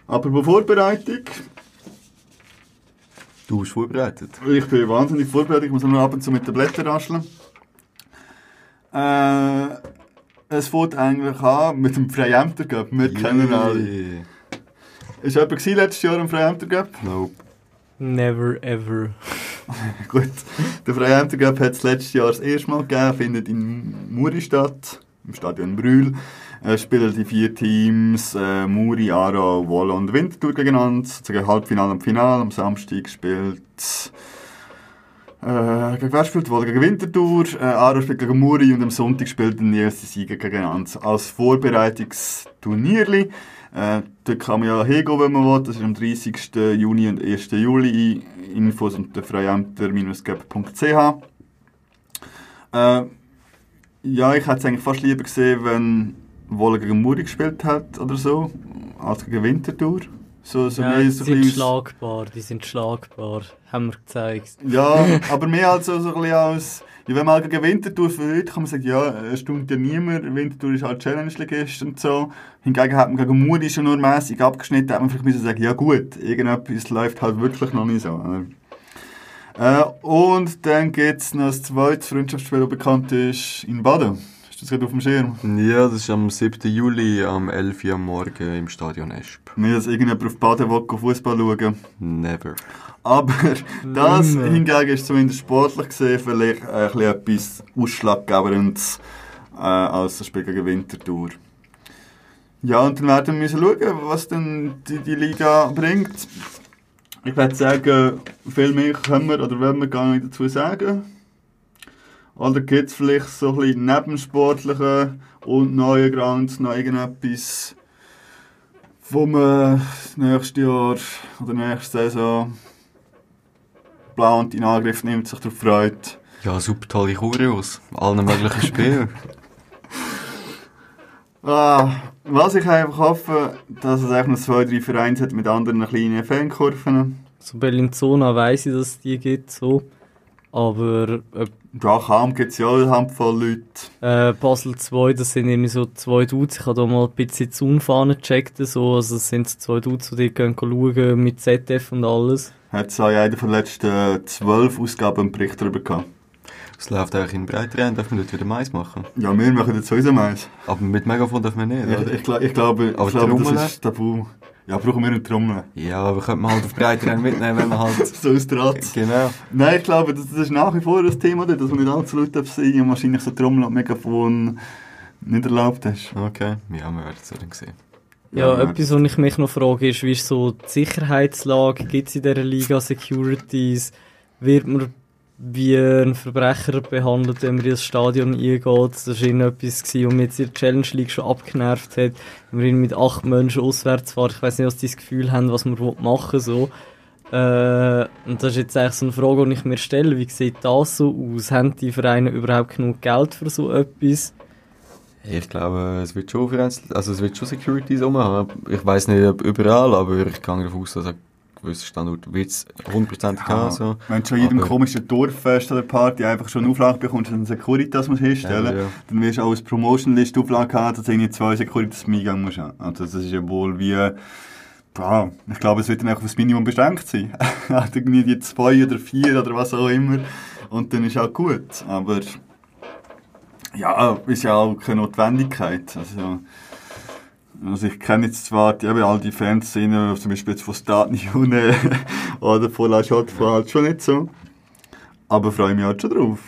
Aber bei Vorbereitung, Du bist vorbereitet. ich bin wahnsinnig vorbereitet, ich muss nur ab und zu mit den Blättern rascheln. Äh, es fängt eigentlich an mit dem Freiämter Cup. Wir kennen alle. Yeah. Ist jemand gewesen letztes Jahr am Freiämter Cup? Nope. Never ever. Gut. Der Freiämter Cup hat es letztes Jahr das erste Mal gegeben, findet in Muri statt, im Stadion Brühl. Äh, spielen die vier Teams äh, Muri, Aarau, Wolle und Winterthur gegeneinander. Sozusagen Halbfinale und Finale. Am Samstag spielt äh, gegen wer spielt? Wolle gegen Winterthur, äh, Aarau spielt gegen Muri und am Sonntag spielt dann die erste Sieger gegeneinander. Als Vorbereitungsturnierli. Äh, da kann man ja hingehen, wenn man will. Das ist am 30. Juni und 1. Juli. Infos unter freiamter-gap.ch. Äh, ja, ich hätte es eigentlich fast lieber gesehen, wenn Wolle gegen Muri gespielt hat oder so, als gegen Winterthur. So, so ja, die so sind schlagbar, die sind schlagbar. Haben wir gezeigt. Ja, aber mehr als so, so ein bisschen als... Ja, wenn man gegen Winterthur verliert, kann man sagen, ja, es stimmt ja niemand, Winterthur ist halt Challenge-Ligist und so. Hingegen hat man gegen Muri schon nur mässig abgeschnitten, hat man vielleicht müssen sagen, ja gut, irgendetwas läuft halt wirklich noch nicht so. Äh, und dann gibt es noch das zweite Freundschaftsspiel, das bekannt ist, in Baden. Das gerade auf dem Schirm? Ja, das ist am 7. Juli am 11 Uhr am Morgen im Stadion Esp. Nicht, dass irgendjemand auf Baden Fußball schauen Never. Aber das Nimmer. hingegen ist zumindest sportlich gesehen vielleicht ein bisschen etwas Ausschlaggebendes äh, als das Spiel gegen Winterthur. Ja, und dann werden wir müssen schauen, was denn die, die Liga bringt. Ich würde sagen, viel mehr können wir oder wollen wir gar nicht dazu sagen. Oder gibt es vielleicht so ein bisschen neben dem Sportlichen und neuen Grounds noch irgendetwas, wo man das nächste Jahr oder nächste Saison plant, in Angriff nimmt, sich darauf freut. Ja, super tolle Choreos. Allen möglichen Spielen. Ah, was ich einfach hoffe, dass es einfach noch zwei, drei Vereine hat mit anderen kleinen Fankurven. So Bellinzona weiss ich, dass es die gibt, so. Aber äh, Ja, kaum gibt es ja eine Handvoll Leute. äh, Basel 2, das sind irgendwie so zwei Dudes. Ich habe da mal ein bisschen die Zaunfahne gecheckt. So. Also, das sind so zwei Dudes, die gehen schauen mit ZF und alles. Hat es auch in einer der letzten zwölf Ausgaben einen Bericht darüber gehabt. Es läuft eigentlich in Breitrennen, darf man dort wieder Mais machen. Ja, wir machen jetzt sowieso meins. Aber mit Megafon darf man nicht, Ich, oder? ich, gla- ich glaube, Aber ich glaube Trommeln? das ist tabu. Ja, brauchen wir eine Trommel. Ja, aber könnte man halt auf Breitrennen mitnehmen, wenn man halt... So aus Draht. Genau. Nein, ich glaube, das, das ist nach wie vor das Thema, dass man nicht allzu laut darf sein und wahrscheinlich so Trommel und Megafon nicht erlaubt ist. Okay. Ja, wir werden es dann sehen. Ja, Ja, etwas, was ich mich noch frage, ist, wie ist so die Sicherheitslage? Gibt es in dieser Liga Securities? Wird man wie ein Verbrecher behandelt, wenn man in das Stadion eingeht? Das war gewesen, was mich in der Challenge League schon abgenervt hat. Wenn wir mit acht Menschen auswärts fahren, ich weiß nicht, was die das Gefühl haben, was man machen will, so. Äh, und das ist jetzt eigentlich so eine Frage, die ich mir stelle. Wie sieht das so aus? Haben die Vereine überhaupt genug Geld für so etwas? Ich glaube, es wird schon Vereins- also es wird schon Securities rumhaben. Ich weiß nicht, ob überall, aber ich gehe davon aus, dass ein gewisser Standort wird es hundertprozentig haben. So. Wenn du schon in jedem komischen Dorffest oder Party einfach schon eine Auflage bekommst, einen Securitas musst hinstellen Ja, ja. dann wirst du auch als Promotion-List Auflage haben, dass du zwei Securitas im Eingang musst haben. Also das ist ja wohl wie... Ja, ich glaube, es wird dann auch auf das Minimum beschränkt sein. Halt irgendwie die zwei oder vier oder was auch immer. Und dann ist auch gut. Aber... Ja, ist ja auch keine Notwendigkeit. Also... Also ich kenne jetzt zwar die, eben all die Fanszenen, zum Beispiel jetzt von Stade June oder von La Chaux-de-Fonds halt schon nicht so. Aber freue mich halt schon drauf.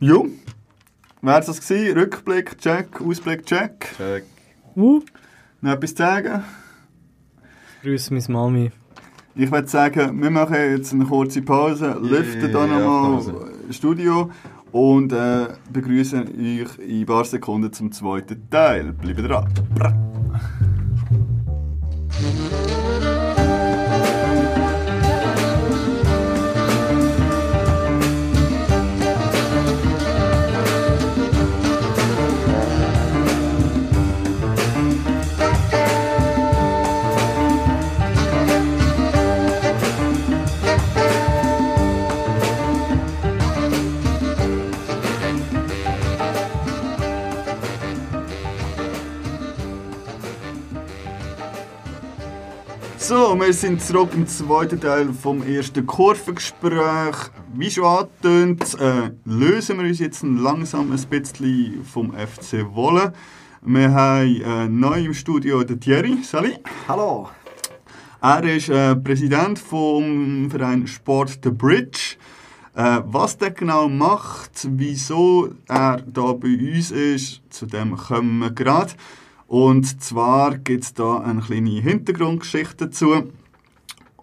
Jo, wär's das gewesen? Rückblick, Check, Ausblick, Check. Check. Uh, Noch etwas zu sagen? grüße meine Mami. Ich würde sagen, wir machen jetzt eine kurze Pause, lüften ja, dann nochmal Pause. das Studio und äh, begrüßen euch in ein paar Sekunden zum zweiten Teil. Bleibt dran. Bra. So, wir sind zurück im zweiten Teil vom ersten Kurvengespräch. Wie schon angetönt, äh, lösen wir uns jetzt langsam ein bisschen vom FC Wolle. Wir haben äh, neu im Studio den Thierry. Sali. Hallo. Er ist äh, Präsident vom Verein Sport The Bridge. Äh, was der genau macht, wieso er da bei uns ist, zu dem kommen wir gerade. Und zwar gibt es da eine kleine Hintergrundgeschichte dazu.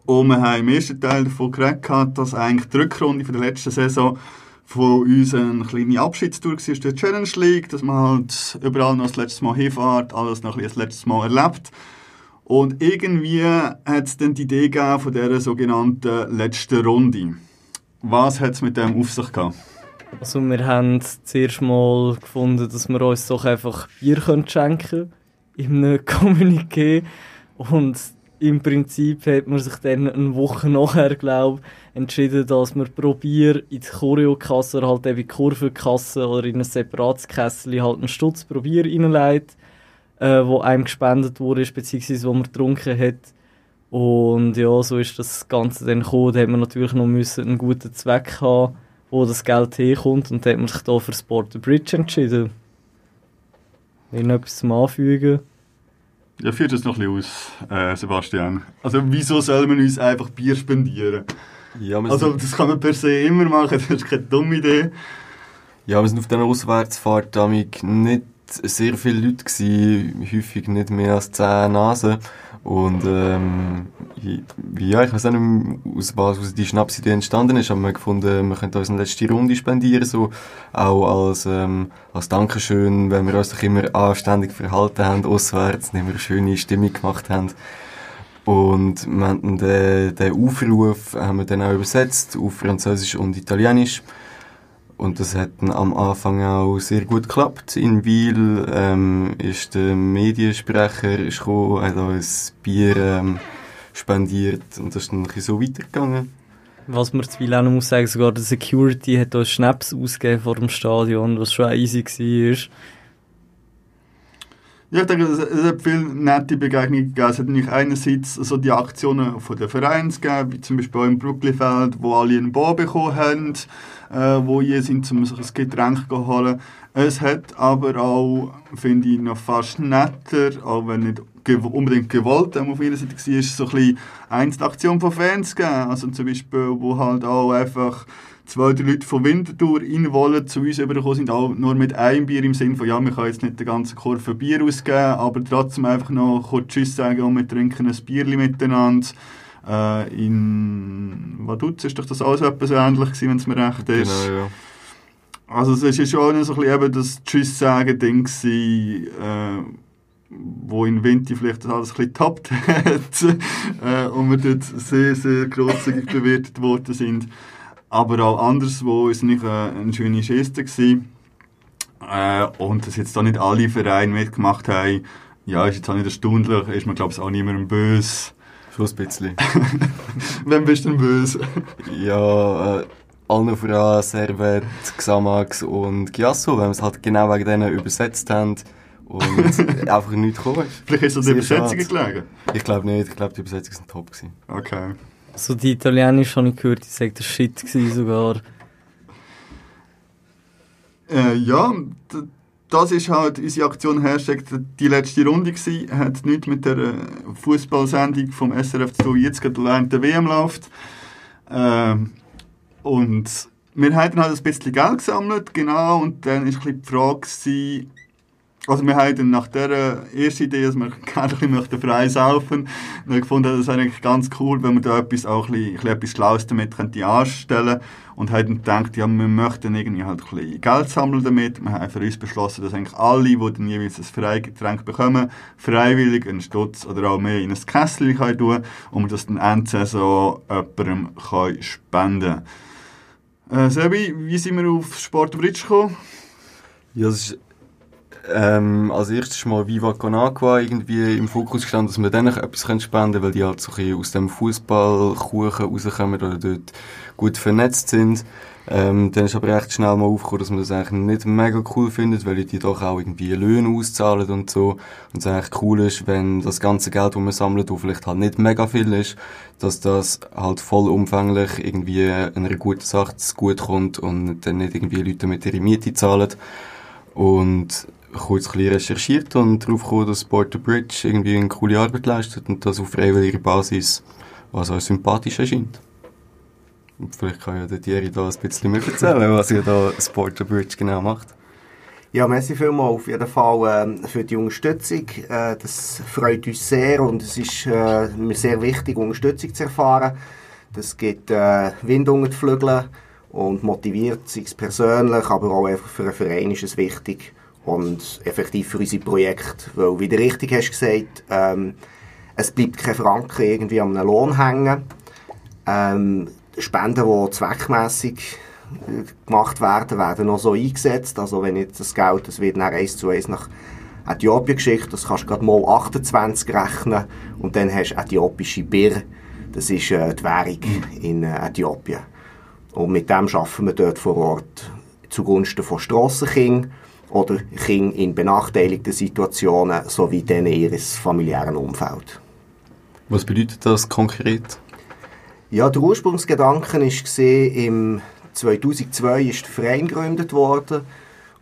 Und wir haben im ersten Teil davon geredet, dass eigentlich die Rückrunde von der letzten Saison von uns eine kleine Abschiedstour war die Challenge League, dass man halt überall noch das letzte Mal hinfährt, alles noch ein das letzte Mal erlebt. Und irgendwie hat es dann die Idee gegeben von dieser sogenannten letzten Runde. Was hat es mit dem auf sich gehabt? Also wir haben zuerst mal gefunden, dass wir uns doch einfach Bier schenken können einem Kommuniqué. Und im Prinzip hat man sich dann eine Woche nachher, glaube entschieden, dass man pro Bier in die Choreokasse oder halt eben in die Kurvenkasse oder in ein separates Kessel halt einen Stutz pro Bier reinlegt, äh, wo einem gespendet wurde, beziehungsweise wo man getrunken hat. Und ja, so ist das Ganze dann gekommen. Da hat man natürlich noch müssen einen guten Zweck haben, wo das Geld herkommt. Und da hat man sich da für Sport the Bridge entschieden. Will noch etwas zum Anfügen? Ja, führt das noch ein bisschen aus, äh, Sebastian. Also, wieso soll man uns einfach Bier spendieren? Ja, Also, das kann man per se immer machen, das ist keine dumme Idee. ja, wir sind auf dieser Auswärtsfahrt damit nicht sehr viele Leute gewesen, häufig nicht mehr als 10 Nasen. Und ähm, ja, ich weiß auch nicht, aus was aus die Schnapsidee entstanden ist, aber wir gefunden, wir könnten uns eine letzte Runde spendieren, so auch als, ähm, als Dankeschön, weil wir uns doch immer anständig verhalten haben, auswärts, immer eine schöne Stimmung gemacht haben. Und wir haben den, den Aufruf haben wir dann auch übersetzt auf Französisch und Italienisch. Und das hat dann am Anfang auch sehr gut geklappt. In Wiel ähm, ist der Mediensprecher ist gekommen, hat uns ein Bier ähm, spendiert und das ist dann ein bisschen so weitergegangen. Was man zu auch noch muss sagen, sogar der Security hat uns Schnaps ausgegeben vor dem Stadion, was schon easy war. Ich denke, es, hat viele nette Begegnungen gegeben. Es hat nämlich einerseits so die Aktionen von den Vereinen gegeben, wie zum Beispiel auch im Brooklynfeld, wo alle einen Bar bekommen haben, äh, wo je sind, um sich ein Getränk zu holen. Es hat aber auch, finde ich, noch fast netter, auch wenn nicht unbedingt gewollt auf ihrer Seite war, so ein bisschen Einzelaktion von Fans gegeben. Also zum Beispiel, wo halt auch einfach zwei, drei Leute von Winterthur rein wollen, zu uns übergekommen sind, auch nur mit einem Bier im Sinn von, ja, wir können jetzt nicht den ganzen Kurve Bier ausgeben, aber trotzdem einfach noch kurz Tschüss sagen und wir trinken ein Bierli miteinander. Äh, in Vaduz ist doch das so etwas ähnlich gewesen, wenn es mir recht ist. Genau, ja. Also es ist ja schon so ein bisschen eben das Tschüss-Sagen-Ding gewesen, äh, wo in Winter vielleicht das alles ein bisschen getoppt hat äh, und wir dort sehr, sehr grosszügig bewertet worden sind. Aber auch anderswo ist nicht äh, eine schöne Geste gewesen. Äh, und dass jetzt da nicht alle Vereine mitgemacht haben, ja, ist jetzt auch nicht erstaunlich, ist man glaube ich auch niemandem böse. Schon ein bisschen. Wem bist du denn böse? ja, äh, allen voran Servet, Xamax und Giasso, weil wir es halt genau wegen denen übersetzt haben und einfach nichts gekommen ist. Vielleicht ist es an der Übersetzung gelegen. Ich glaube nicht, ich glaube die Übersetzungen sind top gewesen. Okay. So die Italienisch habe ich gehört, die sagt, das gewesen sogar. Äh, ja, das ist halt unsere Aktion Hashtag die letzte Runde gewesen. Hat nichts mit der äh, Fußballsendung vom SRF zu tun, jetzt gerade während der WM läuft. Ähm, und wir haben halt ein bisschen Geld gesammelt, genau, und dann war die Frage, also wir haben dann nach der ersten Idee, dass wir gerne ein frei saufen möchten, gefunden, das wäre eigentlich ganz cool, wenn wir da etwas, auch ein bisschen, ein bisschen etwas Schlaues damit könnte anstellen und haben dann gedacht, ja, wir möchten irgendwie halt ein bisschen Geld sammeln damit. Wir haben für uns beschlossen, dass eigentlich alle, die dann jeweils ein Freigetränk bekommen, freiwillig einen Stutz oder auch mehr in ein Kessel können tun wir das dann Endsaison jemandem können spenden äh, Sebi, wie sind wir auf Sport Bridge gekommen? Ja, das ist ähm, als erstes mal Viva Con Agua irgendwie im Fokus gestanden, dass wir denen etwas spenden können, weil die halt so ein aus dem Fußballkuchen rauskommen oder dort gut vernetzt sind. Ähm, dann ist aber recht schnell mal aufgekommen, dass man das eigentlich nicht mega cool findet, weil die doch auch irgendwie Löhne auszahlen und so. Und es eigentlich cool ist, wenn das ganze Geld, das man sammelt, wo vielleicht halt nicht mega viel ist, dass das halt vollumfänglich irgendwie einer guten Sache gut kommt und dann nicht irgendwie Leute mit ihrer Miete zahlen. Und kurz ein bisschen recherchiert und darauf gekommen, dass Sport the Bridge irgendwie eine coole Arbeit leistet und das auf freiwilliger Basis, was euch sympathisch erscheint. Und vielleicht kann ja der Thierry da ein bisschen mehr erzählen, was ihr da Sport the Bridge genau macht. Ja, merci vielmals auf jeden Fall äh, für die Unterstützung. Äh, das freut uns sehr und es ist äh, mir sehr wichtig, Unterstützung zu erfahren. Das gibt äh, Wind unter die Flügel und motiviert sich persönlich, aber auch einfach für einen Verein ist es wichtig, und effektiv für unsere Projekte. Weil, wie du richtig hast gesagt, ähm, es bleibt kein Franken irgendwie an einem Lohn hängen. Ähm, Spenden, die zweckmässig äh, gemacht werden, werden noch so eingesetzt. Also wenn jetzt das Geld, das wird nach 1 zu 1 nach Äthiopien geschickt, das kannst du gerade mal 28 rechnen und dann hast du äthiopische Bir, das ist äh, die Währung in äh, Äthiopien. Und mit dem schaffen wir dort vor Ort zugunsten von Strassenkindern oder Kinder in benachteiligten Situationen sowie denen ihres familiären Umfeld. Was bedeutet das konkret? Ja, der Ursprungsgedanke war, im 2002 ist der Verein gegründet worden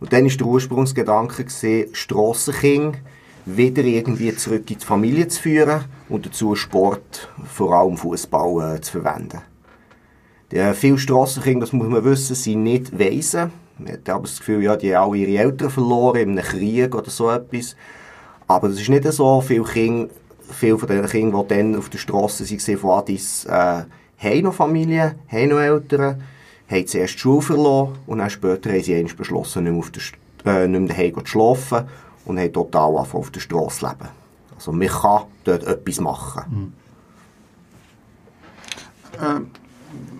und dann ist der Ursprungsgedanke gesehen, Strassenkinder wieder irgendwie zurück in die Familie zu führen und dazu Sport, vor allem Fußball, äh, zu verwenden. Die, viele Strassenkinder, das muss man wissen, sind nicht Waisen. Man hat aber das Gefühl, ja, die haben alle ihre Eltern verloren in einem Krieg oder so etwas. Aber das ist nicht so. Viele Kinder, viele von den Kindern, die dann auf der Straße waren von Addis, äh, haben noch Familie, haben noch Eltern, haben zuerst die Schule verloren und dann später haben sie beschlossen, nicht mehr, auf der, äh, nicht mehr daheim zu schlafen und haben total auf der Straße leben. Also man kann dort etwas machen. Mhm.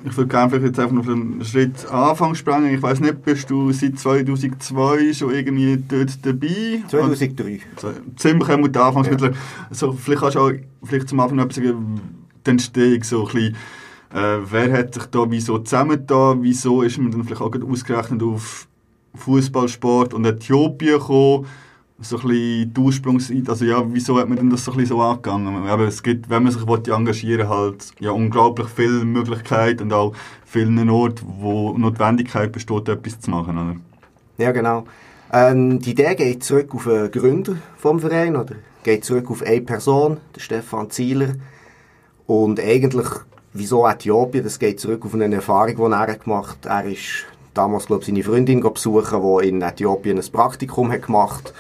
Ich würde gerne jetzt einfach noch einen Schritt Anfang sprengen. Ich weiß nicht, bist du seit 2002 schon irgendwie dort dabei? 2003. Also, ziemlich am Anfang. Ja. So, vielleicht kannst du auch vielleicht zum Anfang noch etwas sagen, die Entstehung so ein bisschen, äh, wer hat sich da wieso zusammengetan, wieso ist man dann vielleicht auch ausgerechnet auf Fußballsport und Äthiopien gekommen? So ein bisschen die Ursprungszeit, also ja, wieso hat man denn das so ein bisschen so angegangen? Aber es gibt, wenn man sich engagieren will, halt ja unglaublich viele Möglichkeiten und auch vielen Orten, wo Notwendigkeit besteht, etwas zu machen, oder? Ja, genau. Ähm, die Idee geht zurück auf den Gründer vom Verein, oder? Geht zurück auf eine Person, den Stefan Zieler. Und eigentlich, wieso Äthiopien? Das geht zurück auf eine Erfahrung, die er gemacht hat. Er ist damals, glaube ich, seine Freundin besuchen, die in Äthiopien ein Praktikum hat gemacht hat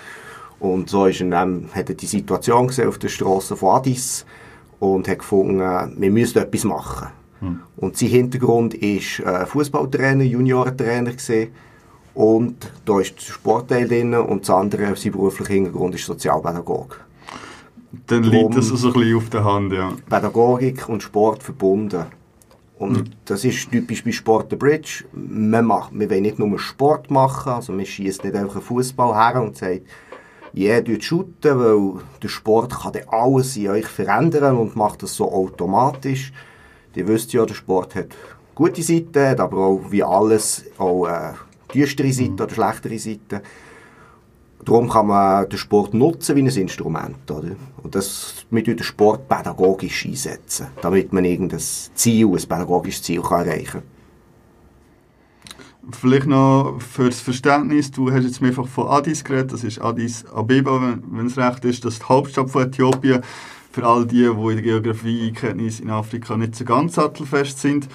und so ist er dann, hat er die Situation gesehen auf der Straße von Addis und hat gefunden, wir müssen etwas machen. Hm. Und sein Hintergrund ist äh, Fußballtrainer, Juniorentrainer gesehen und da ist der Sportteil drin und das andere, sein beruflicher Hintergrund ist Sozialpädagoge. Dann liegt das so ein bisschen auf der Hand, ja. Pädagogik und Sport verbunden. Und mhm. das ist typisch bei Sport the Bridge. Wir, machen, wir wollen nicht nur Sport machen, also wir schießen nicht einfach einen Fußball her und sagen, ja, yeah, shooten, weil der Sport kann dann alles in euch verändern und macht das so automatisch. Ihr wisst ja, der Sport hat gute Seiten, aber auch wie alles auch äh, düstere Seiten mhm. oder schlechtere Seiten. Darum kann man den Sport nutzen wie ein Instrument. Oder? Und das mit den Sport pädagogisch einsetzen, damit man irgendein Ziel, ein pädagogisches Ziel kann erreichen kann. Vielleicht noch fürs Verständnis, du hast jetzt mehrfach von Addis geredet, das ist Addis Abeba, wenn, es recht ist, das ist die Hauptstadt von Äthiopien. Für all die, die in der Geografie-Kenntnis in Afrika nicht so ganz sattelfest sind.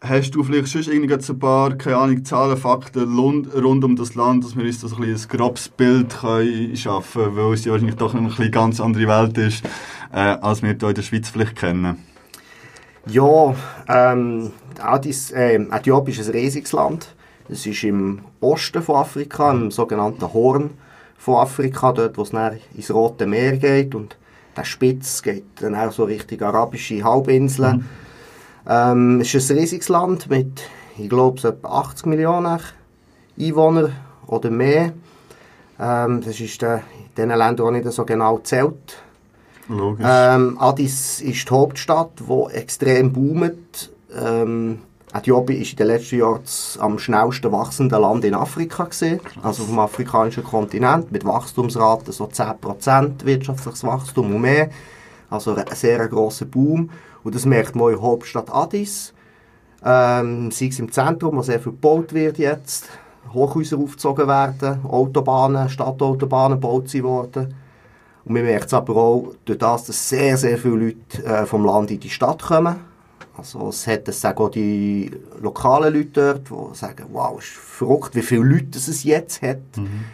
Hast du vielleicht schon irgendwie so ein paar, keine Ahnung, Zahlen, Fakten rund, um das Land, dass wir uns das ein, ein grobes Bild können schaffen können, weil es ja wahrscheinlich doch eine ein ganz andere Welt ist, äh, als wir hier in der Schweiz vielleicht kennen? Ja, ähm, Addis, äh, Äthiopien ist ein riesiges Land. Es ist im Osten von Afrika, im sogenannten Horn von Afrika, dort wo es dann ins Rote Meer geht und der Spitz geht dann auch so Richtung arabische Halbinsel. Mhm. Ähm, es ist ein riesiges Land mit, ich glaube, so etwa 80 Millionen Einwohnern oder mehr. Ähm, das ist der, in den Ländern auch nicht so genau zählt. Logisch. Ähm, Addis ist die Hauptstadt, die extrem boomt. Ähm, Äthiopien ist in den letzten Jahren das am schnellsten wachsende Land in Afrika gesehen, also auf dem afrikanischen Kontinent, mit Wachstumsraten so 10% wirtschaftliches Wachstum und mehr. Also ein sehr grosser Boom. Und das merkt man in Hauptstadt Addis. Ähm, sei es im Zentrum, wo sehr viel gebaut wird jetzt, Hochhäuser aufgezogen werden, Autobahnen, Stadtautobahnen gebaut worden. Und man merkt es aber auch durch das, dass sehr, sehr viele Leute äh, vom Land in die Stadt kommen. Also es hat das sagen auch die lokalen Leute dort, die sagen, wow, ist verrückt, wie viele Leute es jetzt hat. Mhm.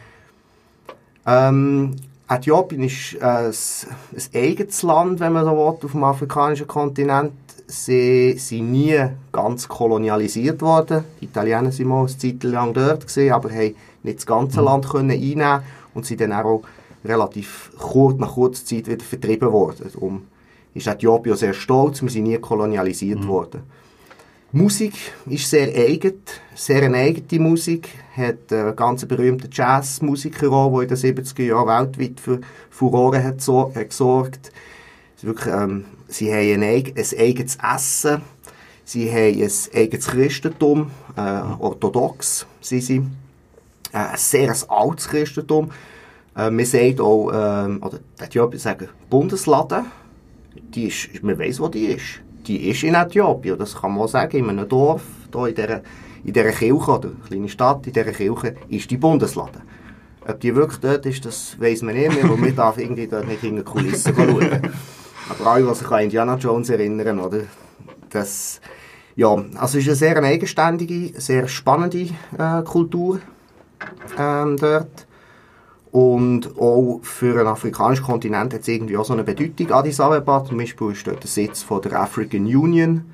Ähm, Äthiopien ist äh, ein, ein eigenes Land, wenn man so will, auf dem afrikanischen Kontinent. Sie sind nie ganz kolonialisiert worden. Die Italiener waren mal eine Zeit lang dort, gewesen, aber haben nicht das ganze mhm. Land können einnehmen und sind dann auch relativ kurz, nach kurzer Zeit wieder vertrieben worden. Darum ist Äthiopien sehr stolz, wir sind nie kolonialisiert mhm. worden. Musik ist sehr eigen, sehr eine eigene Musik, hat einen ganz berühmten Jazzmusiker auch, der in den 70er Jahren weltweit für Furore hat, so, hat gesorgt. Sie, wirklich, ähm, sie haben ein, ein eigenes Essen, sie haben ein eigenes Christentum, äh, orthodox sind sie, äh, ein sehr altes Christentum. Äh, man sagt auch, äh, oder die Äthiopier sagen Bundesladen, die ist, man weiss, wo die ist. Die ist in Äthiopien, das kann man sagen, in einem Dorf, hier in dieser, in dieser Kirche, oder eine kleine Stadt, in dieser Kirche, ist die Bundeslade. Ob die wirklich dort ist, das weiss man nicht mehr, weil man darf irgendwie dort nicht in die Kulissen schauen. Aber alle, die sich an Indiana Jones erinnern, oder? Das, ja, also ist eine sehr eigenständige, sehr spannende äh, Kultur ähm, dort. Und auch für den afrikanischen Kontinent hat es irgendwie auch so eine Bedeutung. Addis Abeba zum Beispiel ist dort der Sitz von der African Union.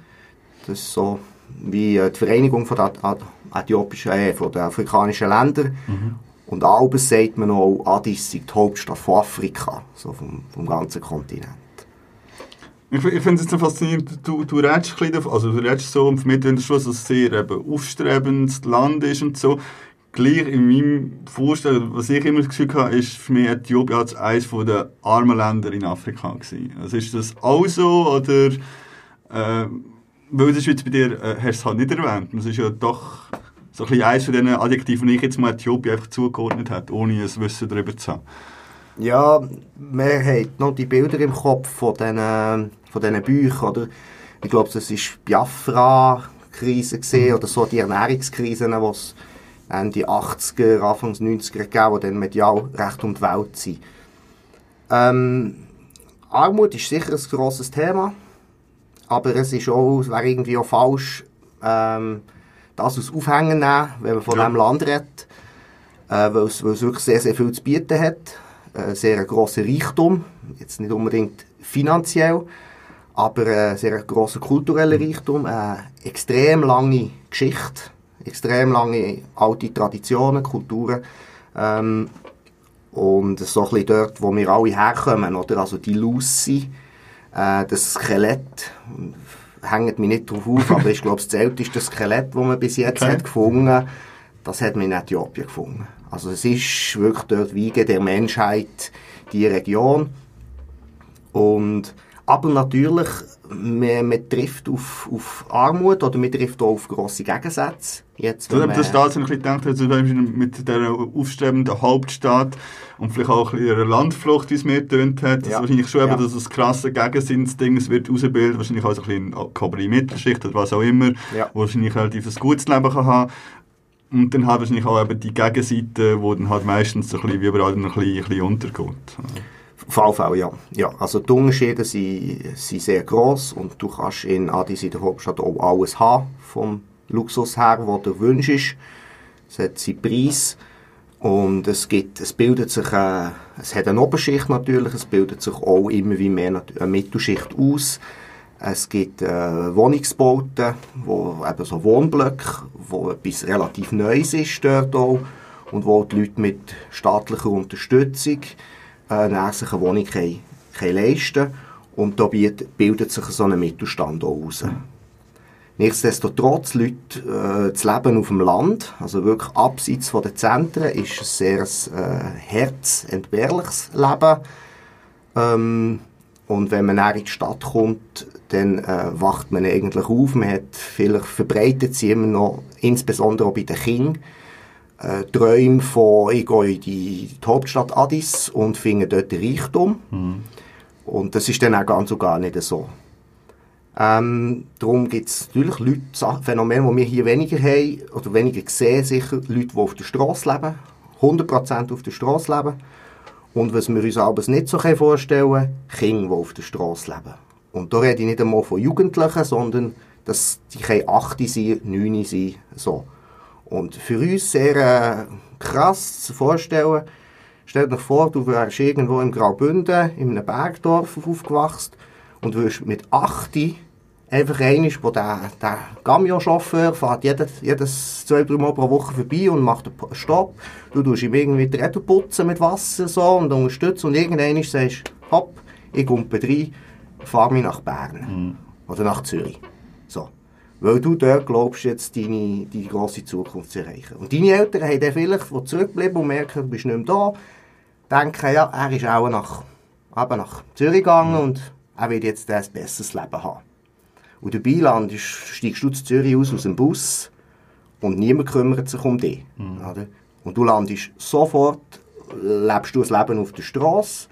Das ist so wie äh, die Vereinigung von der, äthiopischen, äh, von den afrikanischen Ländern. Mhm. Und abends sagt man auch, Addis sei die Hauptstadt von Afrika, so vom, vom ganzen Kontinent. Ich, ich finde es jetzt faszinierend, du, du redest ein bisschen, also du redest so und vermittelst schon, dass es sehr eben aufstrebendes Land ist und so gleich in meinem Vorstellen, was ich immer das Gefühl hatte, ist für mich Äthiopien als eines der armen Länder in Afrika gewesen. Also ist das auch so oder äh, weil das jetzt bei dir äh, hast du halt nicht erwähnt. Das ist ja doch so ein eines von diesen Adjektiven, die ich jetzt mal Äthiopien einfach zugeordnet habe, ohne ein Wissen darüber zu haben. Ja, man hat noch die Bilder im Kopf von diesen, von diesen Büchern, oder? Ich glaube, das war Biafra-Krise mhm. oder so, die Ernährungskrise, die Ende 80er, Anfang 90er gegeben, die dann medial recht um die Welt sind. Ähm, Armut ist sicher ein grosses Thema, aber es ist auch, es wäre irgendwie auch falsch, ähm, das als Aufhängen nehmen, wenn man von ja. diesem Land redet, äh, weil, es, weil es wirklich sehr, sehr viel zu bieten hat, äh, sehr grosser Reichtum, jetzt nicht unbedingt finanziell, aber äh, sehr grosser kultureller Reichtum, äh, extrem lange Geschichte, extrem lange alte Traditionen, Kulturen. Ähm, und so ein bisschen dort, wo wir alle herkommen, oder? Also die Lucy, äh, das Skelett, hängt mich nicht drauf auf, aber ich glaube, das älteste Skelett, das man bis jetzt okay. hat gefunden das hat man in Äthiopien gefunden. Also es ist wirklich dort Wiege der Menschheit, die Region. Und aber natürlich, man, man trifft auf, auf Armut oder man trifft auch auf grosse Gegensätze. Jetzt, wenn das Staat, wenn ich gedacht habe, also mit der aufstrebenden Hauptstadt und vielleicht auch ein bisschen Landflucht, wie es mir getönt hat, ja. wahrscheinlich schon ja. eben, dass es krasse Gegensinnsding wird ausbilden, wahrscheinlich auch so ein bisschen Kabarett Mittelschicht oder was auch immer, ja. wo wahrscheinlich relativ ein gutes Leben kann haben Und dann hat wahrscheinlich auch eben die Gegenseite, wo dann halt meistens so ein bisschen wie überall ein bisschen, ein bisschen untergeht. VV, ja. ja. Also die Unterschiede sind, sind sehr gross und du kannst in Addis in der Hauptstadt auch alles haben, vom Luxus her, wo du wünschst. Es hat seinen Preis und es, gibt, es bildet sich, äh, es hat eine Oberschicht natürlich, es bildet sich auch immer wie mehr eine Mittelschicht aus. Es gibt äh, Wohnungsbauten, wo eben so Wohnblöcke, wo etwas relativ Neues ist dort auch und wo die Leute mit staatlicher Unterstützung äh, sich eine Wohnung können, können leisten und da bildet sich so ein Mittelstand auch raus. Nichtsdestotrotz, Leute, äh, das Leben auf dem Land, also wirklich abseits von den Zentren, ist ein sehr äh, herzentbehrliches Leben. Ähm, und wenn man dann in die Stadt kommt, dann äh, wacht man eigentlich auf. Man hat, vielleicht verbreitet sie immer noch, insbesondere auch bei den Kindern, äh, Träume von, ich gehe in die, die Hauptstadt Addis und finde dort Reichtum. Mhm. Und das ist dann auch ganz und gar nicht so. Ähm, darum gibt es natürlich Leute, Phänomene, die wir hier weniger haben, oder weniger sehen, sicher, Leute, die auf der Straße leben, 100% auf der Straße leben. Und was wir uns aber nicht so vorstellen können, Kinder, die auf der Straße leben. Und da rede ich nicht einmal von Jugendlichen, sondern dass die können 8 sein, 9 sein, so. Und für uns sehr äh, krass zu vorstellen, stell dir vor, du wärst irgendwo im Graubünden, in einem Bergdorf aufgewachsen und würdest mit 8 einfach einmal, wo der, der Gamio-Chauffeur fährt jedes, jedes zwei, drei Mal pro Woche vorbei und macht einen Stopp. Du tust ihm irgendwie die Räder putzen mit Wasser so und unterstützt und irgendwann sagst du, hopp, ich komme rein, fahr mich nach Bern. Mhm. Oder nach Zürich. So. Weil du dort glaubst, jetzt deine, deine grosse Zukunft zu erreichen. Und deine Eltern haben dann vielleicht, die zurückbleiben und merken, du bist nicht mehr da, denken, ja, er ist auch nach, eben nach Zürich gegangen mhm. und er wird jetzt ein besseres Leben haben. Und dabei landest, steigst du zu Zürich aus, aus dem Bus und niemand kümmert sich um dich. Mhm. Und du landest sofort, lebst du das Leben auf der Straße,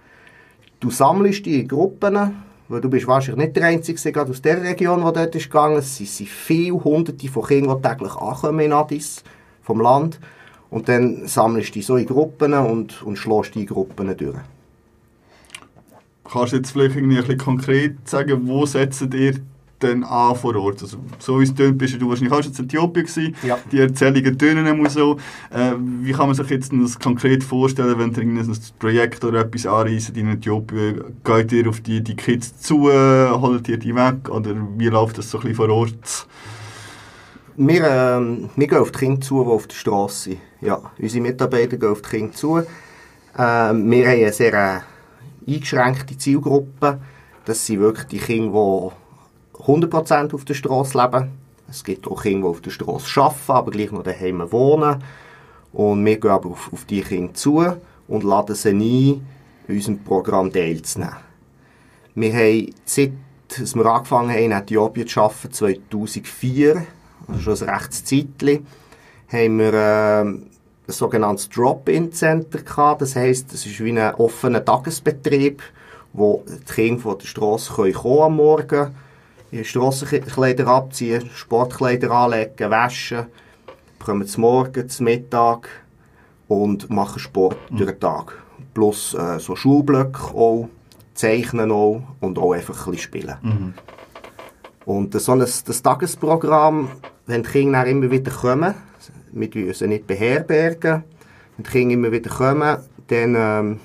du sammelst die in Gruppen, weil du bist wahrscheinlich nicht der Einzige gerade aus der Region, die dort ist gegangen. Es sind viele Hunderte von Kindern, die täglich ankommen in Addis, vom Land. Und dann sammelst du die so in Gruppen und, und schlägst die Gruppen durch. Kannst du jetzt vielleicht irgendwie ein bisschen konkret sagen, wo setzt ihr dann an vor Ort. Also, so wie es tönt, bist du wahrscheinlich auch schon in Äthiopien gewesen. Ja. Die Erzählungen tönen immer so. Äh, wie kann man sich jetzt das konkret vorstellen, wenn ihr ein Projekt oder etwas anreist in Äthiopien? Geht ihr auf die, die Kids zu, holt ihr die weg oder wie läuft das so ein bisschen vor Ort? Wir, ähm, wir gehen auf die Kinder zu, die auf der Straße sind. Ja, unsere Mitarbeiter gehen auf die Kinder zu. Ähm, wir haben eine sehr äh, eingeschränkte Zielgruppe. Das sind wirklich die Kinder, die 100% auf der Straße leben. Es gibt auch Kinder, die auf der Straße arbeiten, aber gleich noch daheim wohnen. Und wir gehen aber auf, auf die Kinder zu und laden sie ein, in unserem Programm teilzunehmen. Wir haben, seit wir angefangen haben, in Äthiopien zu arbeiten, 2004, also schon ein rechtes Zeitchen, haben wir äh, ein sogenanntes Drop-In-Center gehabt. Das heisst, es ist wie ein offener Tagesbetrieb, wo die Kinder von der Straße kommen am Morgen ihre Strassenkleider abziehen, Sportkleider anlegen, waschen, kommen zum Morgen, zum Mittag und machen Sport mhm. durch den Tag. Plus äh, so Schulblöcke auch, zeichnen auch und auch einfach ein bisschen spielen. Mhm. Und so ein, das Tagesprogramm, wenn die Kinder immer wieder kommen, wir müssen sie nicht beherbergen, wenn die Kinder immer wieder kommen, dann ähm,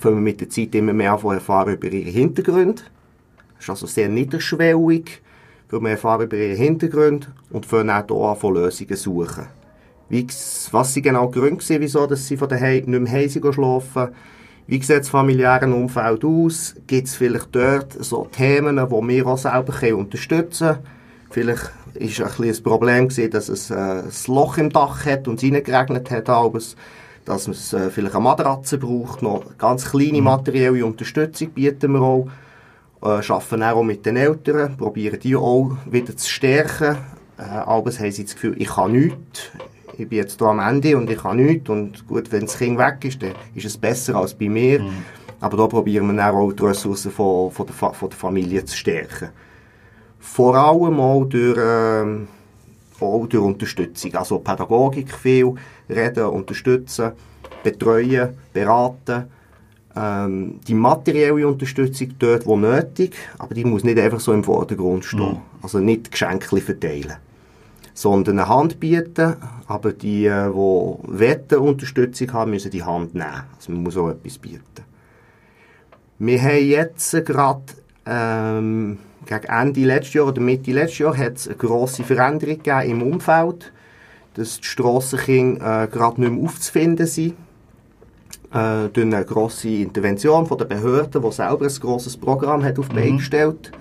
fangen wir mit der Zeit immer mehr an erfahren über ihre Hintergründe ist also sehr niederschwellig, weil wir erfahren über ihren Hintergrund und fangen auch hier an, Lösungen zu suchen. Wie, was sind genau die Gründe waren, wieso dass sie von daheim nicht mehr heim schlafen Wie sieht das familiäre Umfeld aus? Gibt es vielleicht dort so Themen, die wir auch selber unterstützen können? Vielleicht war es ein, bisschen ein Problem gewesen, dass es äh, ein Loch im Dach hat und es reingeregnet hat, abends, dass es äh, vielleicht eine Matratze braucht, noch ganz kleine mhm. materielle Unterstützung bieten wir auch äh, arbeiten auch mit den Eltern, probieren die auch wieder zu stärken. Äh, aber haben sie das Gefühl, ich kann nichts, ich bin jetzt hier am Ende und ich kann nichts und gut, wenn das Kind weg ist, dann ist es besser als bei mir. Mhm. Aber da probieren wir auch die Ressourcen von, von, der, von der Familie zu stärken. Vor allem auch durch, äh, auch durch Unterstützung. Also Pädagogik viel, reden, unterstützen, betreuen, beraten. Ähm, die materielle Unterstützung dort, wo nötig, aber die muss nicht einfach so im Vordergrund stehen. Also nicht Geschenke verteilen sondern eine Hand bieten, aber die, äh, die wetten Unterstützung haben, müssen die Hand nehmen. Also man muss auch etwas bieten. Wir haben jetzt gerade ähm, gegen Ende letztes Jahr oder Mitte letztes Jahr hat es eine grosse Veränderung gegeben im Umfeld, dass die Strassenkinder äh, gerade nicht mehr aufzufinden sind. Äh, durch eine grosse Intervention von der Behörden, die selber ein grosses Programm hat auf die Beine gestellt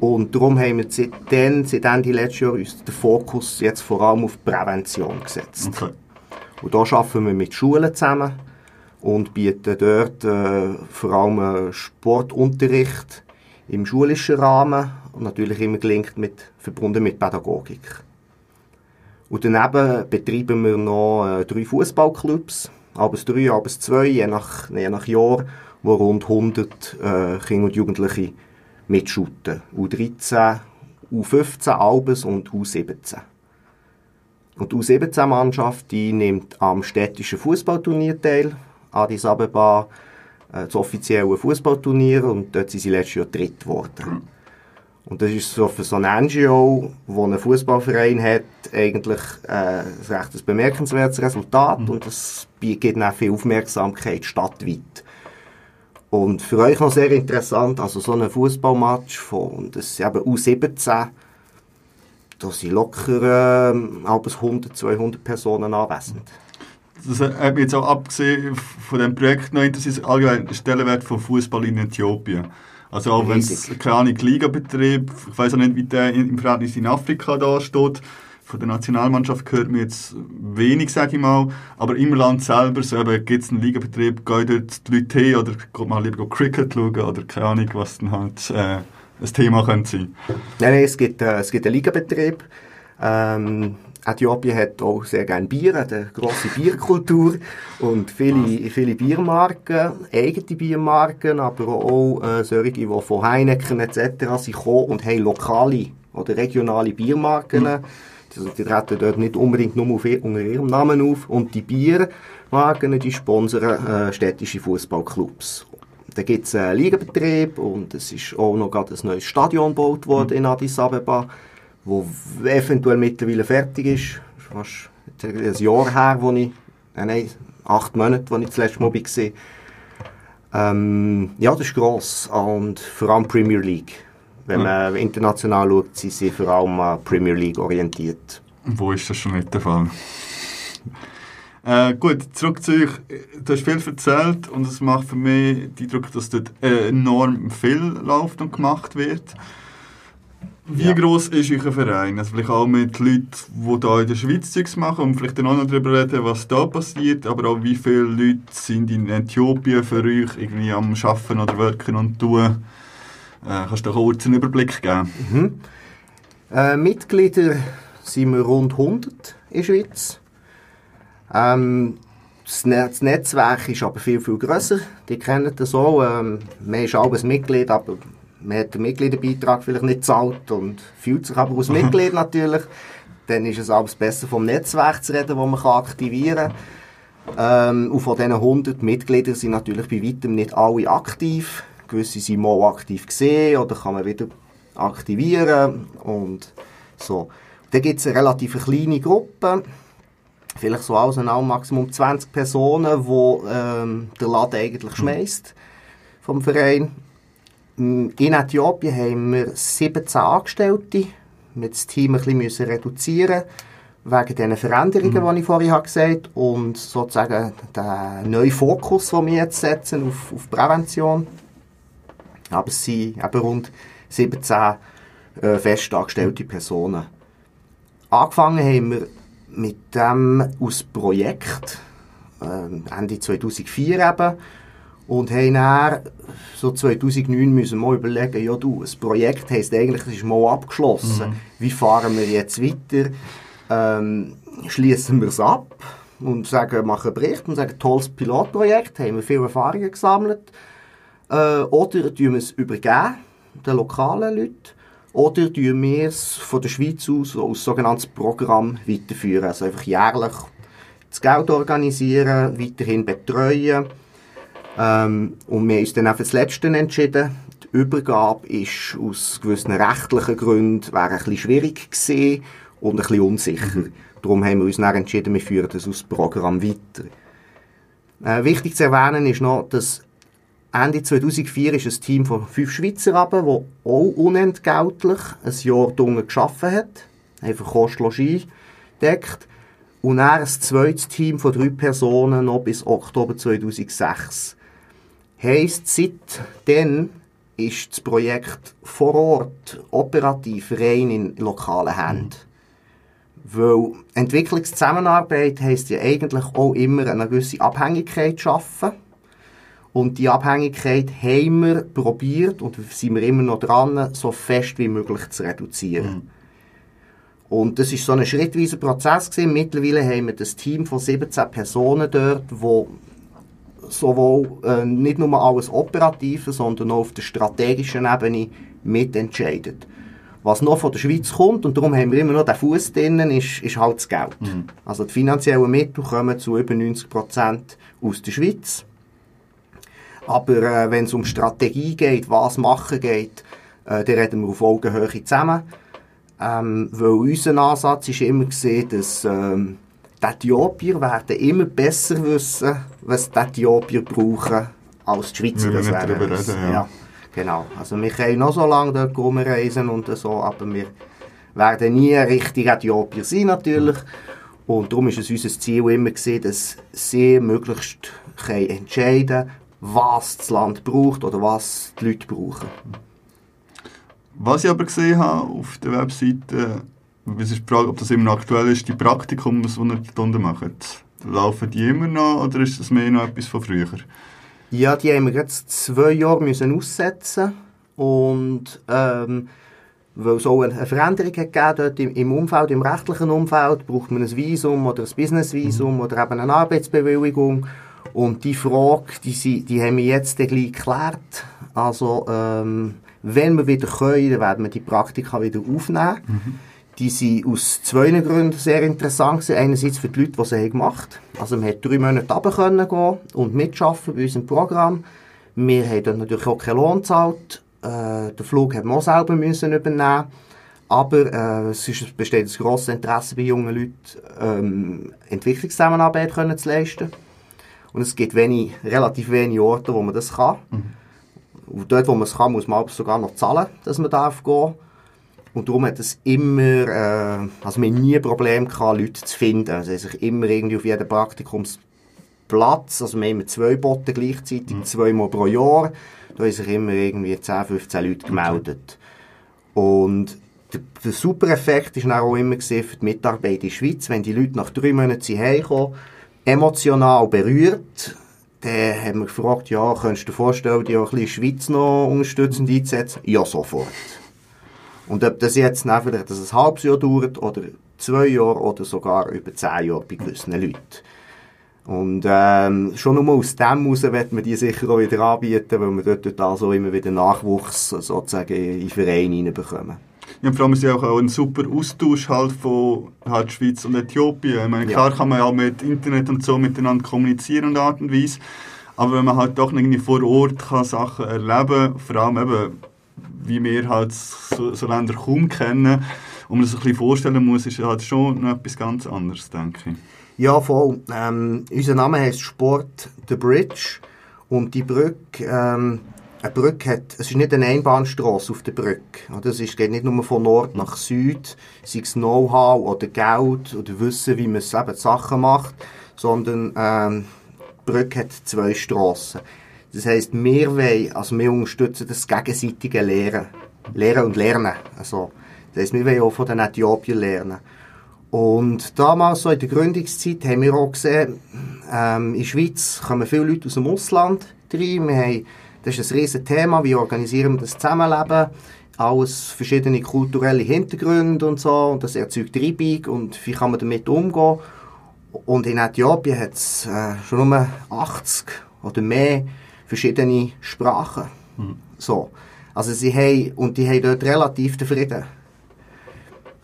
Und darum haben wir seitdem, seit Ende letztes Jahr uns den Fokus jetzt vor allem auf Prävention gesetzt. Okay. Und da arbeiten wir mit Schulen zusammen und bieten dort äh, vor allem äh, Sportunterricht im schulischen Rahmen und natürlich immer gelingt mit, verbunden mit Pädagogik. Und daneben betreiben wir noch äh, drei Fußballclubs, abends drei, abends zwei, je nach, je nach Jahr, wo rund 100 äh, Kinder und Jugendliche mitschuten. U13, U15 Albes und U17. Und die U17-Mannschaft, die nimmt am städtischen Fußballturnier teil, Addis Abeba, äh, das offizielle Fußballturnier und dort sind sie letztes Jahr dritt geworden. Und das ist so für so ein NGO, wo ein Fußballverein hat, eigentlich äh, ein recht bemerkenswertes Resultat und das gibt dann viel Aufmerksamkeit stadtweit. Und für euch noch sehr interessant, also so ein Fußballmatch von, das sind eben U17, da sind locker halbes 100, 200 Personen anwesend. Das hat mich jetzt auch abgesehen von dem Projekt noch interessiert, allgemein der Stellenwert von Fußball in Äthiopien. Also auch wenn es, keine Ahnung, Ligabetrieb, ich weiß auch nicht, wie der im Verhältnis in Afrika da steht. Von der Nationalmannschaft gehört mir jetzt wenig, sage ich mal. Aber im Land selber, so gibt es einen Ligabetrieb, gehen dort die Leute hin oder geht mal lieber Cricket schauen oder keine Ahnung, was dann halt äh, ein Thema könnte sein. Nein, nein, es gibt, äh, es gibt einen Ligabetrieb. Ähm, Äthiopien hat auch sehr gerne Bier, hat eine grosse Bierkultur und viele, viele Biermarken, eigene Biermarken, aber auch äh, solche, die von Heineken etc. sind gekommen und haben lokale oder regionale Biermarken. Also, die treten dort nicht unbedingt nur auf, unter ihrem Namen auf. Und die Biermarken, die sponsern äh, städtische Fußballclubs. Da gibt es einen Ligabetrieb und es ist auch noch gerade ein neues Stadion gebaut worden in Addis Abeba, wo eventuell mittlerweile fertig ist. Das ist fast ein Jahr her, wo ich, nein, nein, acht Monate, wo ich das letzte Mal war. Ähm, ja, das ist gross und vor allem Premier League. Wenn man international schaut, sind sie vor allem an Premier League orientiert. Wo ist das schon nicht der Fall? Äh, gut, zurück zu euch. Du hast viel erzählt und es macht für mich den Eindruck, dass dort äh, enorm viel läuft und gemacht wird. Wie Ja. groß ist euer Verein? Also vielleicht auch mit Leuten, die hier in der Schweiz Zeugs machen und vielleicht dann auch noch darüber reden, was da passiert, aber auch wie viele Leute sind in Äthiopien für euch irgendwie am Arbeiten oder Wirken und Tun? Äh, kannst du da kurz einen Überblick geben? Äh, Mitglieder sind wir rund 100 in der Schweiz. Ähm, das, das Netzwerk ist aber viel, viel grösser. Die kennen das auch. Ähm, man ist auch ein Mitglied, aber man hat den Mitgliederbeitrag vielleicht nicht gezahlt und fühlt sich aber als Mitglied natürlich. Dann ist es alles besser vom Netzwerk zu reden, das man kann aktivieren kann. Ähm, und von diesen 100 Mitgliedern sind natürlich bei weitem nicht alle aktiv. Gewisse sind mal aktiv gesehen oder kann man wieder aktivieren und so. Dann gibt es eine relativ kleine Gruppe, vielleicht so auseinander Maximum 20 Personen, wo ähm, der Laden eigentlich schmeißt vom Verein. In Äthiopien haben wir 17 Angestellte. Wir das Team ein bisschen müssen reduzieren wegen diesen Veränderungen, die ich vorhin habe gesagt habe. Und sozusagen den neuen Fokus, den wir jetzt setzen auf, auf Prävention. Aber es sind eben rund 17 äh, festangestellte Personen. Angefangen haben wir mit dem aus Projekt, ähm, Ende 2004 eben, und haben dann so 2009 müssen wir mal überlegen, ja du, das Projekt heisst eigentlich, es ist mal abgeschlossen. Wie fahren wir jetzt weiter? Ähm, schließen wir es ab und sagen, machen einen Bericht und sagen, tolles Pilotprojekt, haben wir viele Erfahrungen gesammelt. Äh, oder tun wir es übergeben, den lokalen Leuten. oder tun wir es von der Schweiz aus als sogenanntes Programm weiterführen. Also einfach jährlich das Geld organisieren, weiterhin betreuen. Ähm, und wir haben uns dann auch für das Letzte entschieden. Die Übergabe ist aus gewissen rechtlichen Gründen wäre ein bisschen schwierig gewesen und ein bisschen unsicher. Darum haben wir uns dann entschieden, wir führen das aus Programm weiter. Äh, wichtig zu erwähnen ist noch, dass Ende 2004 ist ein Team von fünf Schweizer runter, das auch unentgeltlich ein Jahr unten geschaffen hat. Einfach Kostlogie deckt. Und dann ein zweites Team von drei Personen noch bis Oktober 2006. Heisst, seitdem ist das Projekt vor Ort operativ rein in lokalen Händen. Weil Entwicklungszusammenarbeit heisst ja eigentlich auch immer eine gewisse Abhängigkeit schaffen. Und die Abhängigkeit haben wir probiert und sind wir immer noch dran, so fest wie möglich zu reduzieren. Und das ist so ein schrittweiser Prozess gewesen. Mittlerweile haben wir das Team von 17 Personen dort, wo sowohl äh, nicht nur alles Operative, sondern auch auf der strategischen Ebene mitentscheidet. Was noch von der Schweiz kommt, und darum haben wir immer noch den Fuß drinnen, ist, ist halt das Geld. Also die finanziellen Mittel kommen zu über 90 Prozent aus der Schweiz. Aber äh, wenn es um Strategie geht, was machen geht, äh, dann reden wir auf Augenhöhe zusammen. Ähm, weil unser Ansatz ist immer gesehen, dass ähm, die Äthiopier werden immer besser wissen, was die Äthiopier brauchen, als die Schweizer Wir das werden reden, ja. Genau. Also wir können noch so lange dort rumreisen und so, aber wir werden nie richtig Äthiopier sein natürlich. Und darum ist es unser Ziel immer gesehen, dass sie möglichst können entscheiden was das Land braucht oder was die Leute brauchen. Was ich aber gesehen habe auf der Webseite, es ist die Frage, ob das immer noch aktuell ist, die Praktikum, die ihr dort macht. Laufen die immer noch oder ist das mehr noch etwas von früher? Ja, die haben wir jetzt zwei Jahre müssen aussetzen und ähm, weil es auch eine Veränderung hat gegeben dort im, im Umfeld, im rechtlichen Umfeld, braucht man ein Visum oder ein Businessvisum oder eben eine Arbeitsbewilligung und die Frage, die, sie, die haben wir jetzt gleich geklärt. Also ähm, wenn wir wieder können, dann werden wir die Praktika wieder aufnehmen. Die sind aus zwei Gründen sehr interessant gewesen. Einerseits für die Leute, die sie gemacht haben. Also wir konnten drei Monate runter können gehen und mitarbeiten bei unserem Programm. Wir haben dann natürlich auch keinen Lohn gezahlt. Äh, den Flug haben wir auch selber müssen übernehmen. Aber äh, es, ist, es besteht ein grosses Interesse bei jungen Leuten, ähm, Entwicklungszusammenarbeit können zu leisten. Und es gibt wenig, relativ wenige Orte, wo man das kann. Und dort, wo man es kann, muss man sogar noch zahlen, dass man darf gehen. Und darum hat es immer, äh, also wir haben nie Probleme gehabt, Leute zu finden. Also es sich immer irgendwie auf jedem Praktikumsplatz, also wir haben zwei Boten gleichzeitig, zweimal pro Jahr, da haben sich immer irgendwie 10, 15 Leute gemeldet. Und der, der super Effekt ist auch immer gesehen für die Mitarbeiter in der Schweiz, wenn die Leute nach drei Monaten sind heimgekommen, emotional berührt, dann haben wir gefragt, ja, könntest du dir vorstellen, die auch ein bisschen in der Schweiz noch unterstützend einzusetzen? Ja, sofort. Und ob das jetzt dann vielleicht dass es ein halbes Jahr dauert oder zwei Jahre oder sogar über zehn Jahre bei gewissen Leuten. Und ähm, schon nur aus dem heraus wird man die sicher auch wieder anbieten, weil wir dort, dort also immer wieder Nachwuchs sozusagen in den Verein reinbekommen. Ja, und vor allem ist ja auch ein super Austausch halt von halt Schweiz und Äthiopien. Ich meine, Ja. klar kann man ja mit Internet und so miteinander kommunizieren und Art und Weise, aber wenn man halt doch irgendwie vor Ort kann Sachen erleben, vor allem eben, wie wir halt so, so Länder kaum kennen, und man sich ein bisschen vorstellen muss, ist halt schon etwas ganz anderes, denke ich. Ja, voll. Ähm, unser Name heißt Sport The Bridge. Und die Brücke, ähm, eine Brücke hat, es ist nicht eine Einbahnstraße auf der Brücke. Es geht nicht nur von Nord nach Süd, sei es Know-how oder Geld oder Wissen, wie man eben Sachen macht, sondern ähm, die Brücke hat zwei Strassen. Das heisst, wir wollen, also wir unterstützen das gegenseitige Lehren. Lehren und Lernen. Also, das heisst, wir wollen auch von den Äthiopiern lernen. Und damals, so in der Gründungszeit, haben wir auch gesehen, ähm, in der Schweiz kommen viele Leute aus dem Ausland rein. Wir haben, das ist ein riesiges Thema, wie organisieren wir das Zusammenleben. Alles verschiedene kulturelle Hintergründe und so. Und das erzeugt Reibung und wie kann man damit umgehen. Und in Äthiopien hat es äh, schon nur 80 oder mehr verschiedene Sprachen. So. Also sie haben, und die haben dort relativ zufrieden.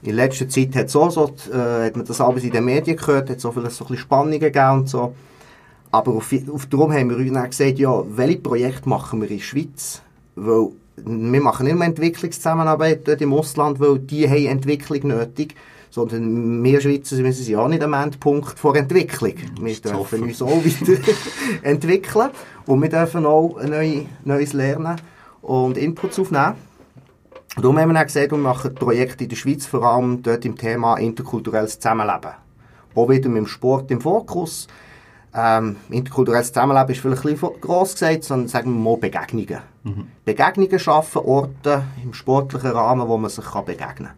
In letzter Zeit hat, so, so, äh, hat man das alles in den Medien gehört, hat so vielleicht so ein bisschen Spannungen gegeben und so. Aber auf, auf darum haben wir uns dann gesagt, ja, welche Projekte machen wir in der Schweiz? Weil wir machen nicht mehr Entwicklungszusammenarbeit dort im Ausland, weil die haben Entwicklung nötig, sondern wir Schweizer wir sind ja nicht am Endpunkt vor Entwicklung. Wir dürfen uns auch weiter entwickeln und wir dürfen auch neu, Neues lernen und Inputs aufnehmen. Darum haben wir dann gesagt, wir machen Projekte in der Schweiz, vor allem dort im Thema interkulturelles Zusammenleben. Auch wieder mit dem Sport im Fokus. Ähm, interkulturelles Zusammenleben ist vielleicht ein bisschen gross gesagt, sondern sagen wir mal Begegnungen. Begegnungen schaffen, Orte im sportlichen Rahmen, wo man sich kann begegnen kann.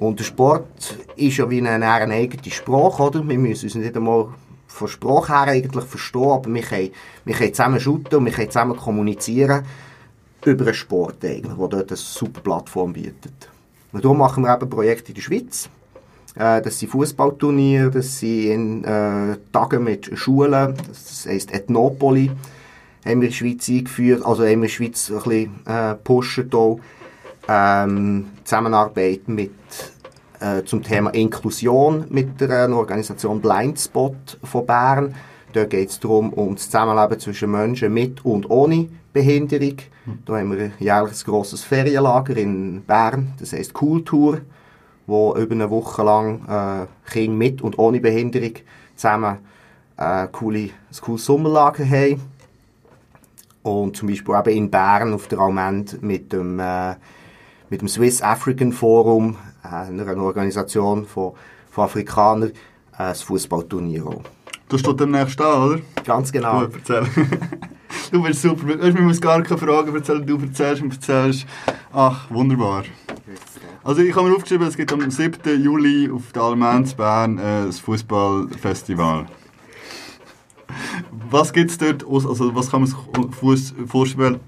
Und der Sport ist ja wie eine, eine eigene Sprache, oder? Wir müssen uns nicht einmal von Sprache her eigentlich verstehen, aber wir können, wir können zusammen shooten und wir können zusammen kommunizieren über einen Sport der dort eine super Plattform bietet. Und darum machen wir eben Projekte in der Schweiz. Äh, das sind Fußballturniere, das sind äh, Tage mit Schulen, das heisst Ethnopoli, haben wir in der Schweiz eingeführt, also haben wir in der Schweiz ein bisschen äh, pushen auch. Ähm, Zusammenarbeit mit, äh, zum Thema Inklusion mit der äh, Organisation Blindspot von Bern. Dort geht es darum, um das Zusammenleben zwischen Menschen mit und ohne Behinderung. Da haben wir ein jährliches grosses Ferienlager in Bern, das heisst Kultur, wo über eine Woche lang äh, Kinder mit und ohne Behinderung zusammen äh, coole, ein cooles Sommerlager haben. Und zum Beispiel eben in Bern auf der Almend mit dem, äh, mit dem Swiss African Forum, äh, einer Organisation von, von Afrikanern, äh, das Fußballturnier. Du stehst demnächst da, oder? Ganz genau. Du, erzähl. du bist super. Weißt, wir müssen gar keine Fragen erzählen. Du erzählst und erzählst. Ach, wunderbar. Also ich habe mir aufgeschrieben, es gibt am 7. Juli auf der Almenz Bern äh, das Fußballfestival. Was gibt es dort, also was kann man sich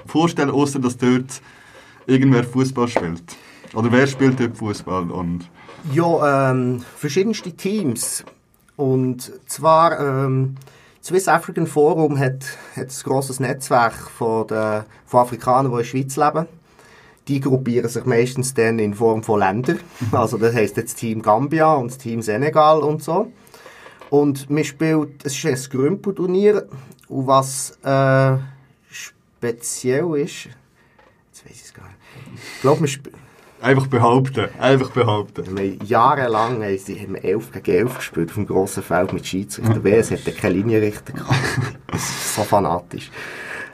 vorstellen außer dass dort irgendwer Fußball spielt? Oder wer spielt dort Fußball? Und Ja, ähm, verschiedenste Teams. Und zwar, ähm, das Swiss African Forum hat, hat ein grosses Netzwerk von, den, von Afrikanern, die in der Schweiz leben. Die gruppieren sich meistens dann in Form von Ländern. Also das heisst jetzt Team Gambia und das Team Senegal und so. Und wir spielen, es ist ein Grümpo-Turnier. Und was äh, speziell ist, jetzt weiß ich es gar nicht. Ich glaube, wir spielen... einfach behaupten, einfach behaupten. Wir haben jahrelang sie, haben wir 11 gegen 11 gespielt auf dem grossen Feld mit Schiedsrichter. Mhm. Es hatte keine Linienrichter gehabt. Das ist so fanatisch.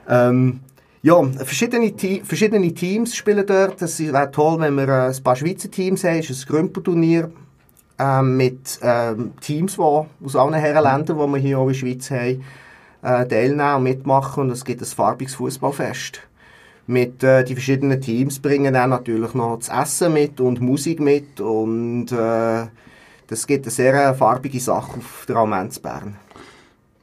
Ähm, ja, verschiedene, Te verschiedene Teams spielen dort. Es wäre toll, wenn wir äh, ein paar Schweizer Teams haben. Es ist ein Grümperturnier ähm, mit ähm, Teams die aus allen Herrenländern, die wir hier auch in der Schweiz haben, äh, teilnehmen und mitmachen. Und es gibt ein farbiges Fußballfest mit äh, die verschiedenen Teams bringen dann natürlich noch das Essen mit und Musik mit und äh, das gibt eine sehr äh, farbige Sache auf der Almenz Bern.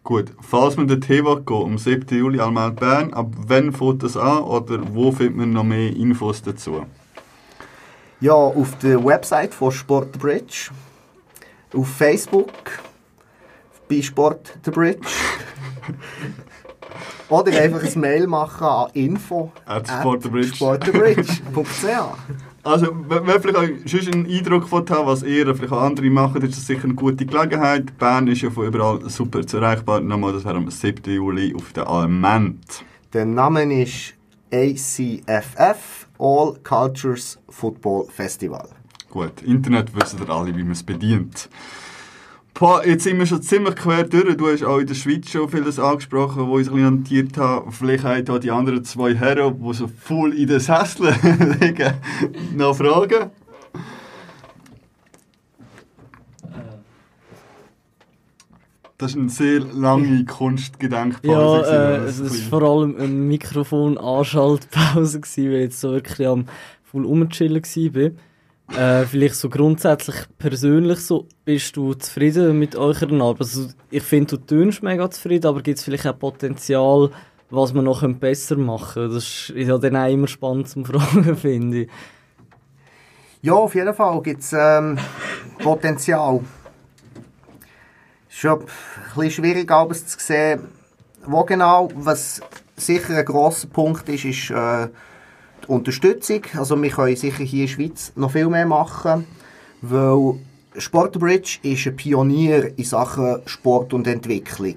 Gut, falls man hin will, gehen, am 7. Juli Almeld Bern, ab wann fängt das an oder wo findet man noch mehr Infos dazu? Ja, auf der Website von Sport the Bridge, auf Facebook bei Sport the Bridge oder einfach ein Mail machen an info At sportthebridge.ch Also, wenn wer vielleicht sonst einen Eindruck von haben, was ihr, vielleicht auch andere machen, ist das sicher eine gute Gelegenheit. Bern ist ja von überall super zu erreichbar. Nochmal, das wäre am 7. Juli auf der Alment. Der Name ist ACFF, All Cultures Football Festival. Gut, Internet wissen ihr alle, wie man es bedient. Boah, jetzt sind wir schon ziemlich quer durch. Du hast auch in der Schweiz schon vieles angesprochen, wo ich ein bisschen notiert habe. Vielleicht haben da die anderen zwei Herren, die so voll in den Sesseln liegen, noch Fragen? Das ist eine sehr lange Kunstgedenkpause. Ja, äh, es war vor allem eine Mikrofon-Anschaltpause, weil ich jetzt so wirklich am voll rumchillen war. Äh, vielleicht so grundsätzlich persönlich so, bist du zufrieden mit eurer Arbeit? Also, ich finde, du tönst mega zufrieden, aber gibt es vielleicht auch Potenzial, was man noch besser machen könnte? Das ist ja dann auch immer spannend zum Fragen, finde ich. Ja, auf jeden Fall gibt es ähm, Potenzial. Es ist schon ein bisschen schwierig, alles zu sehen, wo genau, was sicher ein grosser Punkt ist, ist äh, Unterstützung. Also wir können sicher hier in der Schweiz noch viel mehr machen, weil Sportbridge ist ein Pionier in Sachen Sport und Entwicklung.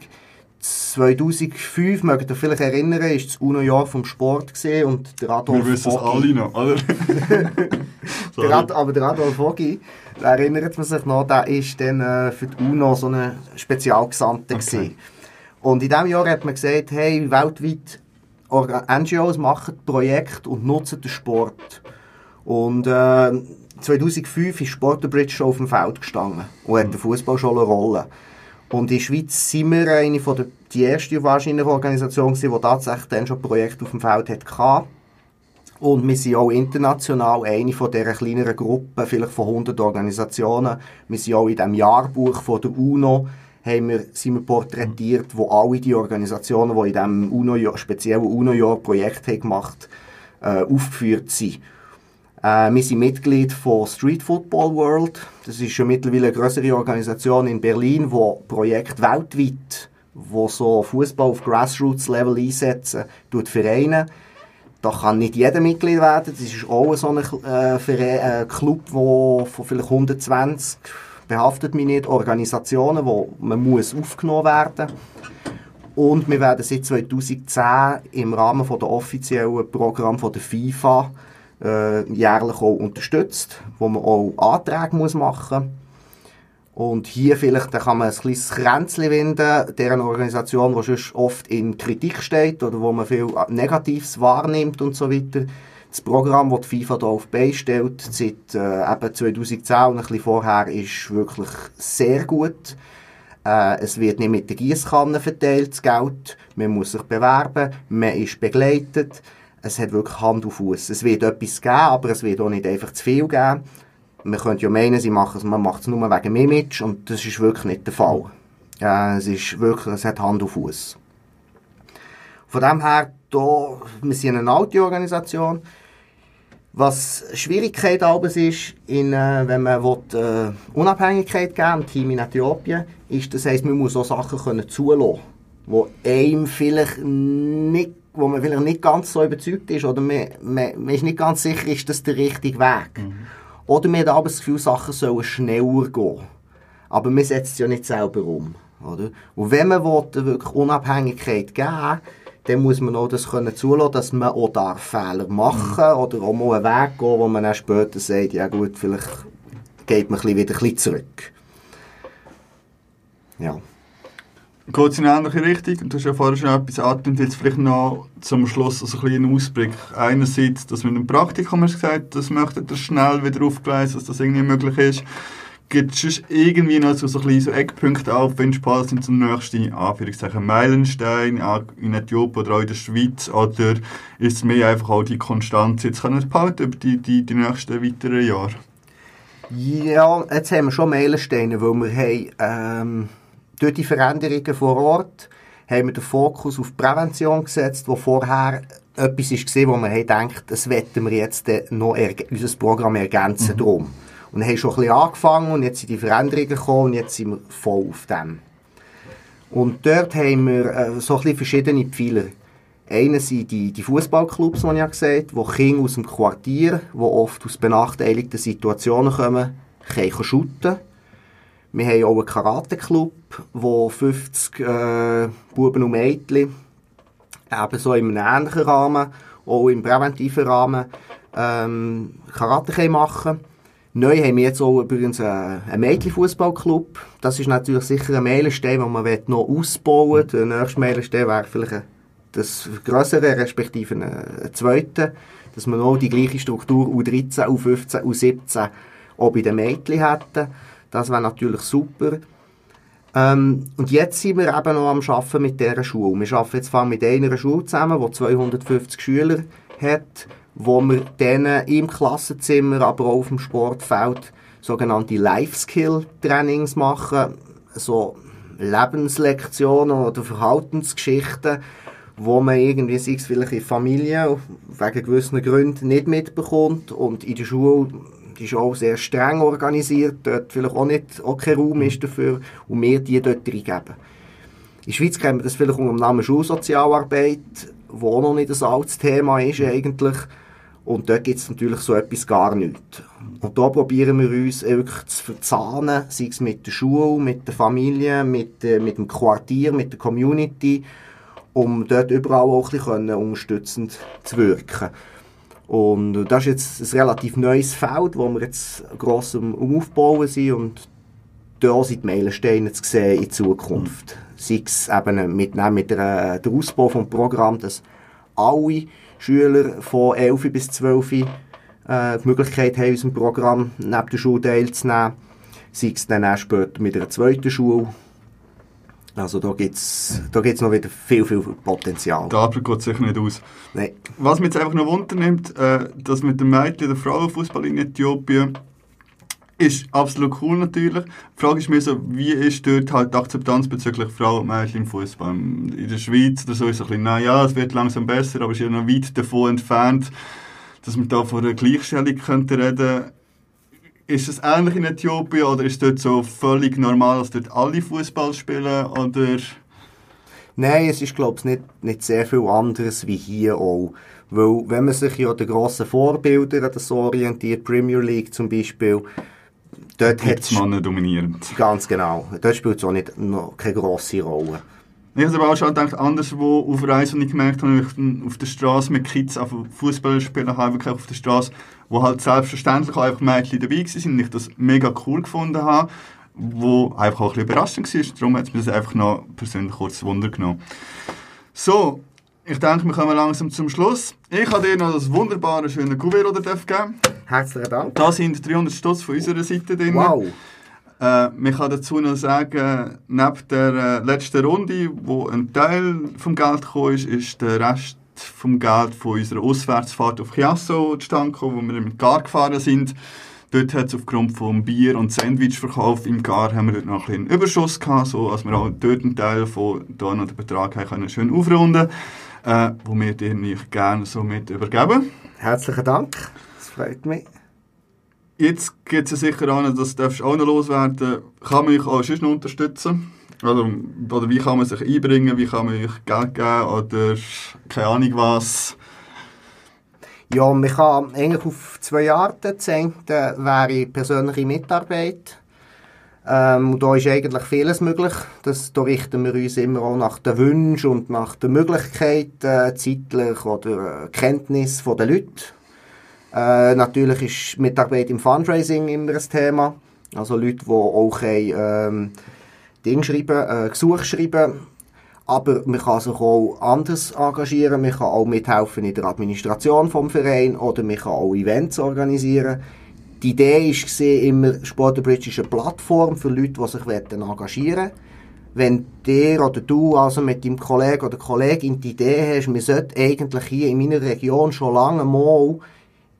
2005, mögt ihr vielleicht erinnern, ist das UNO-Jahr vom Sport gesehen und der Adolf Wir wissen es alle noch, oder? der Ad, aber der Adolf Foggi, da erinnert man sich noch, der ist dann äh, für die UNO so ein Spezialgesandter Okay. gewesen. Und in diesem Jahr hat man gesagt, hey, weltweit NGOs machen Projekte und nutzen den Sport. Und äh, 2005 ist Sporterbridge schon auf dem Feld gestanden und hat den Fußball schon eine Rolle. Und in der Schweiz sind wir eine von der, die erste wahrscheinlich Organisation die tatsächlich dann schon Projekte auf dem Feld hatte. Und wir sind auch international eine von dieser kleineren Gruppen, vielleicht von 100 Organisationen. Wir sind auch in dem Jahrbuch von der UNO, haben wir, sind wir porträtiert, wo alle die Organisationen, die in diesem UNO speziellen UNO-Jahr-Projekt haben gemacht äh, aufgeführt sind. Äh, wir sind Mitglied von Street Football World. Das ist schon mittlerweile eine größere Organisation in Berlin, wo Projekte weltweit, wo so Fußball auf Grassroots-Level einsetzen, tut Vereine. Da kann nicht jeder Mitglied werden. Das ist auch so ein äh, Verein, äh, Club, wo von vielleicht 120 behaftet mich nicht Organisationen, wo man muss aufgenommen werden. Und wir werden seit 2010 im Rahmen von der offiziellen Programm von der FIFA äh, jährlich auch unterstützt, wo man auch Anträge muss machen und hier vielleicht da kann man ein kleines Kränzchen winden, deren Organisation, die sonst oft in Kritik steht oder wo man viel Negatives wahrnimmt und so weiter. Das Programm, das die FIFA da auf die Beine stellt, seit äh, eben 2010 und ein bisschen vorher, ist wirklich sehr gut. Äh, es wird nicht mit der Gießkanne verteilt, das Geld. Man muss sich bewerben, man ist begleitet. Es hat wirklich Hand und Fuß. Es wird etwas geben, aber es wird auch nicht einfach zu viel geben. Man könnte ja meinen, sie machen man macht es nur wegen Image und das ist wirklich nicht der Fall. Äh, es ist wirklich, es hat Hand und Fuß. Von dem her, da, wir sind eine alte Organisation. Was Schwierigkeit aber ist, in, äh, wenn man will, äh, Unabhängigkeit geben im Team in Äthiopien, ist, das heisst, man muss auch Sachen können zulassen, wo einem vielleicht nicht, wo man vielleicht nicht ganz so überzeugt ist oder man, man, man ist nicht ganz sicher, ist das der richtige Weg. Oder man hat aber das Gefühl, Sachen sollen schneller gehen. Aber man setzt es ja nicht selber um. Oder? Und wenn man will, wirklich Unabhängigkeit geben dann muss man auch das können zulassen, dass man auch darf Fehler machen oder auch mal einen Weg gehen, wo man dann später sagt, ja gut, vielleicht geht man wieder ein bisschen zurück. Ja. Geht es in eine ähnliche Richtung? Du hast ja vorher schon etwas angetönt, jetzt vielleicht noch zum Schluss also ein bisschen einen Ausblick. Einerseits, dass mit dem Praktikum hast du gesagt, das möchtet ihr schnell wieder aufgleisen, dass das irgendwie möglich ist. Gibt es irgendwie noch so, so, ein bisschen so Eckpunkte auf, wenn Spaß sind zum nächsten Anführungszeichen Meilenstein in Äthiopien oder auch in der Schweiz? Oder ist es mehr einfach auch die Konstanz jetzt können behalten über die, die, die nächsten weiteren Jahre? Ja, jetzt haben wir schon Meilensteine, weil wir haben, ähm, durch die Veränderungen vor Ort haben wir den Fokus auf Prävention gesetzt, wo vorher etwas gesehen, wo man haben gedacht, das wetten wir jetzt äh, noch unser Programm ergänzen drum. Und haben schon ein bisschen angefangen und jetzt sind die Veränderungen gekommen und jetzt sind wir voll auf dem. Und dort haben wir äh, so ein bisschen verschiedene Pfeiler. Einer sind die, die Fußballclubs, die ich ja gesagt habe, wo Kinder aus dem Quartier, die oft aus benachteiligten Situationen kommen, können shooten. Wir haben auch einen Karate-Club, wo 50 äh, Buben und Mädchen ebenso in einem ähnlichen Rahmen, auch im präventiven Rahmen, ähm, Karate können machen Neu haben wir jetzt auch übrigens einen einen Mädchenfußballclub. Das ist natürlich sicher ein Meilenstein, den man noch ausbauen will. Der nächste Meilenstein wäre vielleicht das grössere, respektive ein, zweiter, dass wir noch die gleiche Struktur U13, U15, U17 auch bei den Mädchen hätten. Das wäre natürlich super. Ähm, und jetzt sind wir eben noch am Arbeiten mit dieser Schule. Wir arbeiten jetzt vor mit einer Schule zusammen, die 250 Schüler hat, wo wir denen im Klassenzimmer, aber auch auf dem Sportfeld sogenannte Life-Skill-Trainings machen. So Lebenslektionen oder Verhaltensgeschichten, wo man irgendwie, sei es vielleicht in der Familie, wegen gewissen Gründen nicht mitbekommt und in der Schule die ist auch sehr streng organisiert, dort vielleicht auch nicht auch kein Raum ist dafür und wir die dort reingeben. In der Schweiz kennen wir das vielleicht unter dem Namen Schulsozialarbeit, wo noch nicht ein altes Thema ist eigentlich. Und dort gibt es natürlich so etwas gar nicht. Und da probieren wir uns wirklich zu verzahnen, sei es mit der Schule, mit der Familie, mit, äh, mit dem Quartier, mit der Community, um dort überall auch ein bisschen unterstützend zu wirken. Und das ist jetzt ein relativ neues Feld, wo wir jetzt gross am Aufbauen sind und da sind die Meilensteine zu sehen in Zukunft. Sei es eben mit, mit der, der Ausbau des Programms, dass alle Schüler von 11 bis 12 äh, die Möglichkeit haben, unserem Programm neben der Schule teilzunehmen. Sei es dann auch später mit einer zweiten Schule. Also da gibt es da gibt's noch wieder viel, viel Potenzial. Abend geht sicher nicht aus. Nein. Was mich jetzt einfach noch wundernimmt, äh, dass mit dem Mädchen der Frauenfußball in Äthiopien ist absolut cool natürlich. Die Frage ist mir so, wie ist dort halt die Akzeptanz bezüglich Frauen und Mädchen im Fußball? In der Schweiz oder so ist es ein bisschen, naja, es wird langsam besser, aber es ist ja noch weit davon entfernt, dass man da von einer Gleichstellung könnte reden. Ist es ähnlich in Äthiopien oder ist dort so völlig normal, dass dort alle Fußball spielen oder... Nein, es ist, glaube ich, nicht, nicht sehr viel anderes wie hier auch. Weil, wenn man sich ja an den grossen Vorbildern das orientiert, Premier League zum Beispiel, dort hat Männer dominierend. Ganz genau. Dort spielt es auch nicht, noch keine grosse Rolle. Ich habe aber auch schon gedacht, anderswo auf Reisen, wo ich gemerkt habe, ich auf der Straße mit Kids auf Fußball spielen habe, wirklich auf der Straße, wo halt selbstverständlich auch einfach Mädchen dabei waren und ich das mega cool gefunden habe, wo einfach auch ein bisschen überraschend war. Darum hat es mir das einfach noch persönlich kurz Wunder genommen. So, ich denke, wir kommen langsam zum Schluss. Ich habe dir noch das wunderbare, schöne Kuvert oder geben. Herzlichen Dank. Da sind 300 Stutz von unserer Seite drin. Wow. Äh, man kann dazu noch sagen, neben der äh, letzten Runde, wo ein Teil vom Geld gekommen ist, ist der Rest vom Geld von unserer Auswärtsfahrt auf Chiasso zustande gekommen, wo wir mit Gar gefahren sind. Dort hat es aufgrund vom Bier- und Sandwichverkauf im Gar haben wir dort noch ein bisschen Überschuss gehabt, so dass wir auch dort einen Teil von da noch den Betrag haben können schön aufrunden, äh, wo wir dir nicht gerne so mit übergeben. Herzlichen Dank. Das freut mich. Jetzt geht es ja sicher an, das darfst du auch noch loswerden. Kann man euch auch sonst noch unterstützen? Also, oder wie kann man sich einbringen? Wie kann man euch Geld geben? Oder keine Ahnung was? Ja, man kann eigentlich auf zwei Arten sehen. Da wäre persönliche Mitarbeit. Ähm, und da ist eigentlich vieles möglich. Das, da richten wir uns immer auch nach den Wünschen und nach den Möglichkeiten, äh, zeitlich oder äh, Kenntnis der Leute. Äh, natürlich ist Mitarbeit im Fundraising immer ein Thema. Also Leute, die auch können, ähm, Ding schreiben, äh, Gesuch schreiben. Aber man kann sich auch anders engagieren. Man kann auch mithelfen in der Administration vom Verein oder man kann auch Events organisieren. Die Idee war immer, Sport Bridge ist eine Plattform für Leute, die sich engagieren wollen. Wenn der oder du also mit deinem Kollegen oder Kollegin die Idee hast, wir sollten eigentlich hier in meiner Region schon lange mal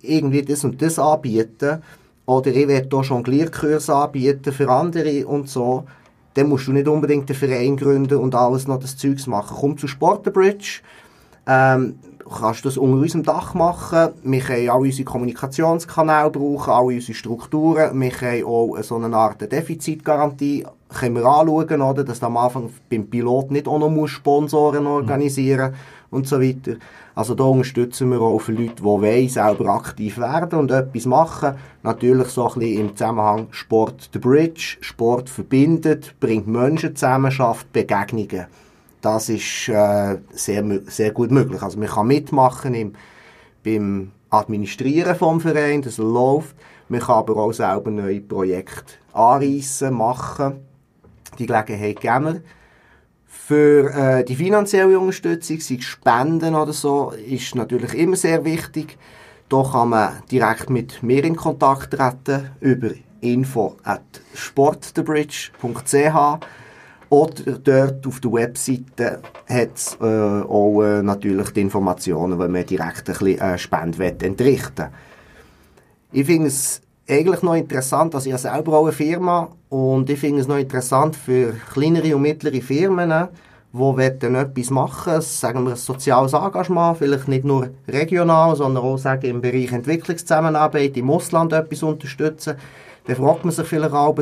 irgendwie das und das anbieten oder ich werde hier Jonglierkurs anbieten für andere und so, dann musst du nicht unbedingt einen Verein gründen und alles noch das Zeugs machen. Komm zu Sportenbridge, ähm, kannst das unter unserem Dach machen. Wir können auch unsere Kommunikationskanäle brauchen, alle unsere Strukturen. Wir können auch so eine Art Defizitgarantie können wir anschauen, oder, dass du am Anfang beim Pilot nicht auch noch Sponsoren organisieren und so weiter. Also da unterstützen wir auch für Leute, die wollen, selber aktiv werden und etwas machen. Natürlich so ein bisschen im Zusammenhang Sport the Bridge. Sport verbindet, bringt Menschen zusammen, schafft Begegnungen. Das ist äh, sehr, sehr gut möglich. Also man kann mitmachen im, beim Administrieren vom Verein, das läuft. Man kann aber auch selber neue Projekte anreissen, machen. Die Gelegenheit geben wir. Für äh, die finanzielle Unterstützung, sei Spenden oder so, ist natürlich immer sehr wichtig. Da kann man direkt mit mir in Kontakt treten über info at sportthebridge.ch oder dort auf der Webseite hat es äh, auch äh, natürlich die Informationen, wenn man direkt ein bisschen äh, Spende entrichten Ich finde es eigentlich noch interessant, also ich habe selber auch eine Firma und ich finde es noch interessant für kleinere und mittlere Firmen, die wollen etwas machen, sagen wir ein soziales Engagement, vielleicht nicht nur regional, sondern auch sagen, im Bereich Entwicklungszusammenarbeit im Ausland etwas unterstützen. Dann fragt man sich vielleicht auch,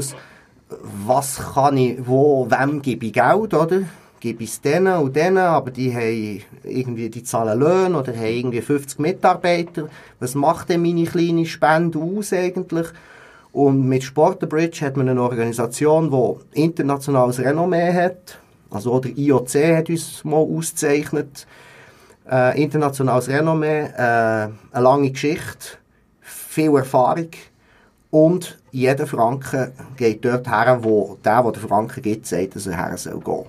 was kann ich, wo, wem gebe ich Geld, oder? Gebe ich es denen und denen, aber die haben irgendwie, die zahlen Löhne oder haben irgendwie 50 Mitarbeiter. Was macht denn meine kleine Spende aus eigentlich? Und mit Sport Bridge hat man eine Organisation, die internationales Renommee hat. Also der IOC hat uns mal ausgezeichnet. Äh, internationales Renommee, äh, eine lange Geschichte, viel Erfahrung und jeder Franken geht dort her, wo der, der den Franken gibt, sagt, dass er her soll gehen.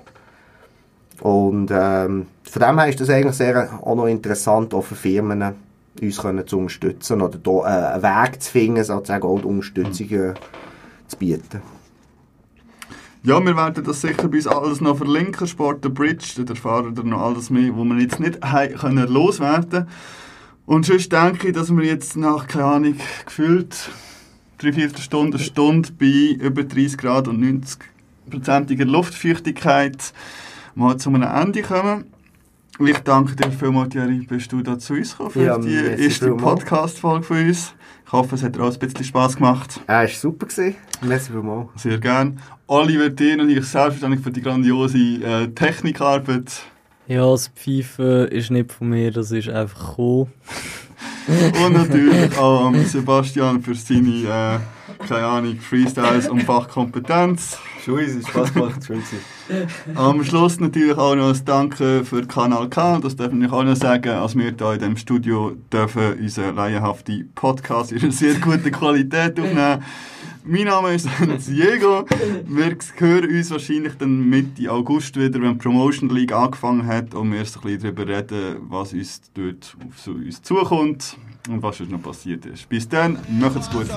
Und ähm, von dem her ist das eigentlich sehr auch noch interessant, auch für Firmen uns können zu unterstützen oder da äh, einen Weg zu finden, sozusagen auch die Unterstützung äh, zu bieten. Ja, wir werden das sicher bis alles noch verlinken. Sport the Bridge, da erfahren wir noch alles mehr, wo wir jetzt nicht können loswerden Und sonst denke ich, dass wir jetzt nach, keine Ahnung, gefühlt drei Viertelstunde, eine Stunde bei über 30 Grad und 90-prozentiger Luftfeuchtigkeit mal zu einem Ende kommen. Ich danke dir vielmals, Thierry, bist du da zu uns gekommen für Ja, die erste. Podcast-Folge von uns. Ich hoffe, es hat dir auch ein bisschen Spass gemacht. Er war super. Gewesen. Merci vielmals. Sehr gern. Oliver, dir und ich selbstverständlich für die grandiose äh, Technikarbeit. Ja, das Pfeifen ist nicht von mir, das ist einfach cool. Und natürlich auch an Sebastian für seine, äh, keine Ahnung, Freestyles und Fachkompetenz. Schon easy, Spaß gemacht, schön gewesen. Am Schluss natürlich auch noch ein Danke für Kanal K. Und Das darf ich auch noch sagen, als wir hier in diesem Studio dürfen unseren laienhaften Podcast in einer sehr guten Qualität aufnehmen. Mein Name ist Diego. Wir hören uns wahrscheinlich dann Mitte August wieder, wenn die Promotion League angefangen hat und wir so ein bisschen darüber reden, was uns dort auf uns zukommt und was schon noch passiert ist. Bis dann, macht's gut.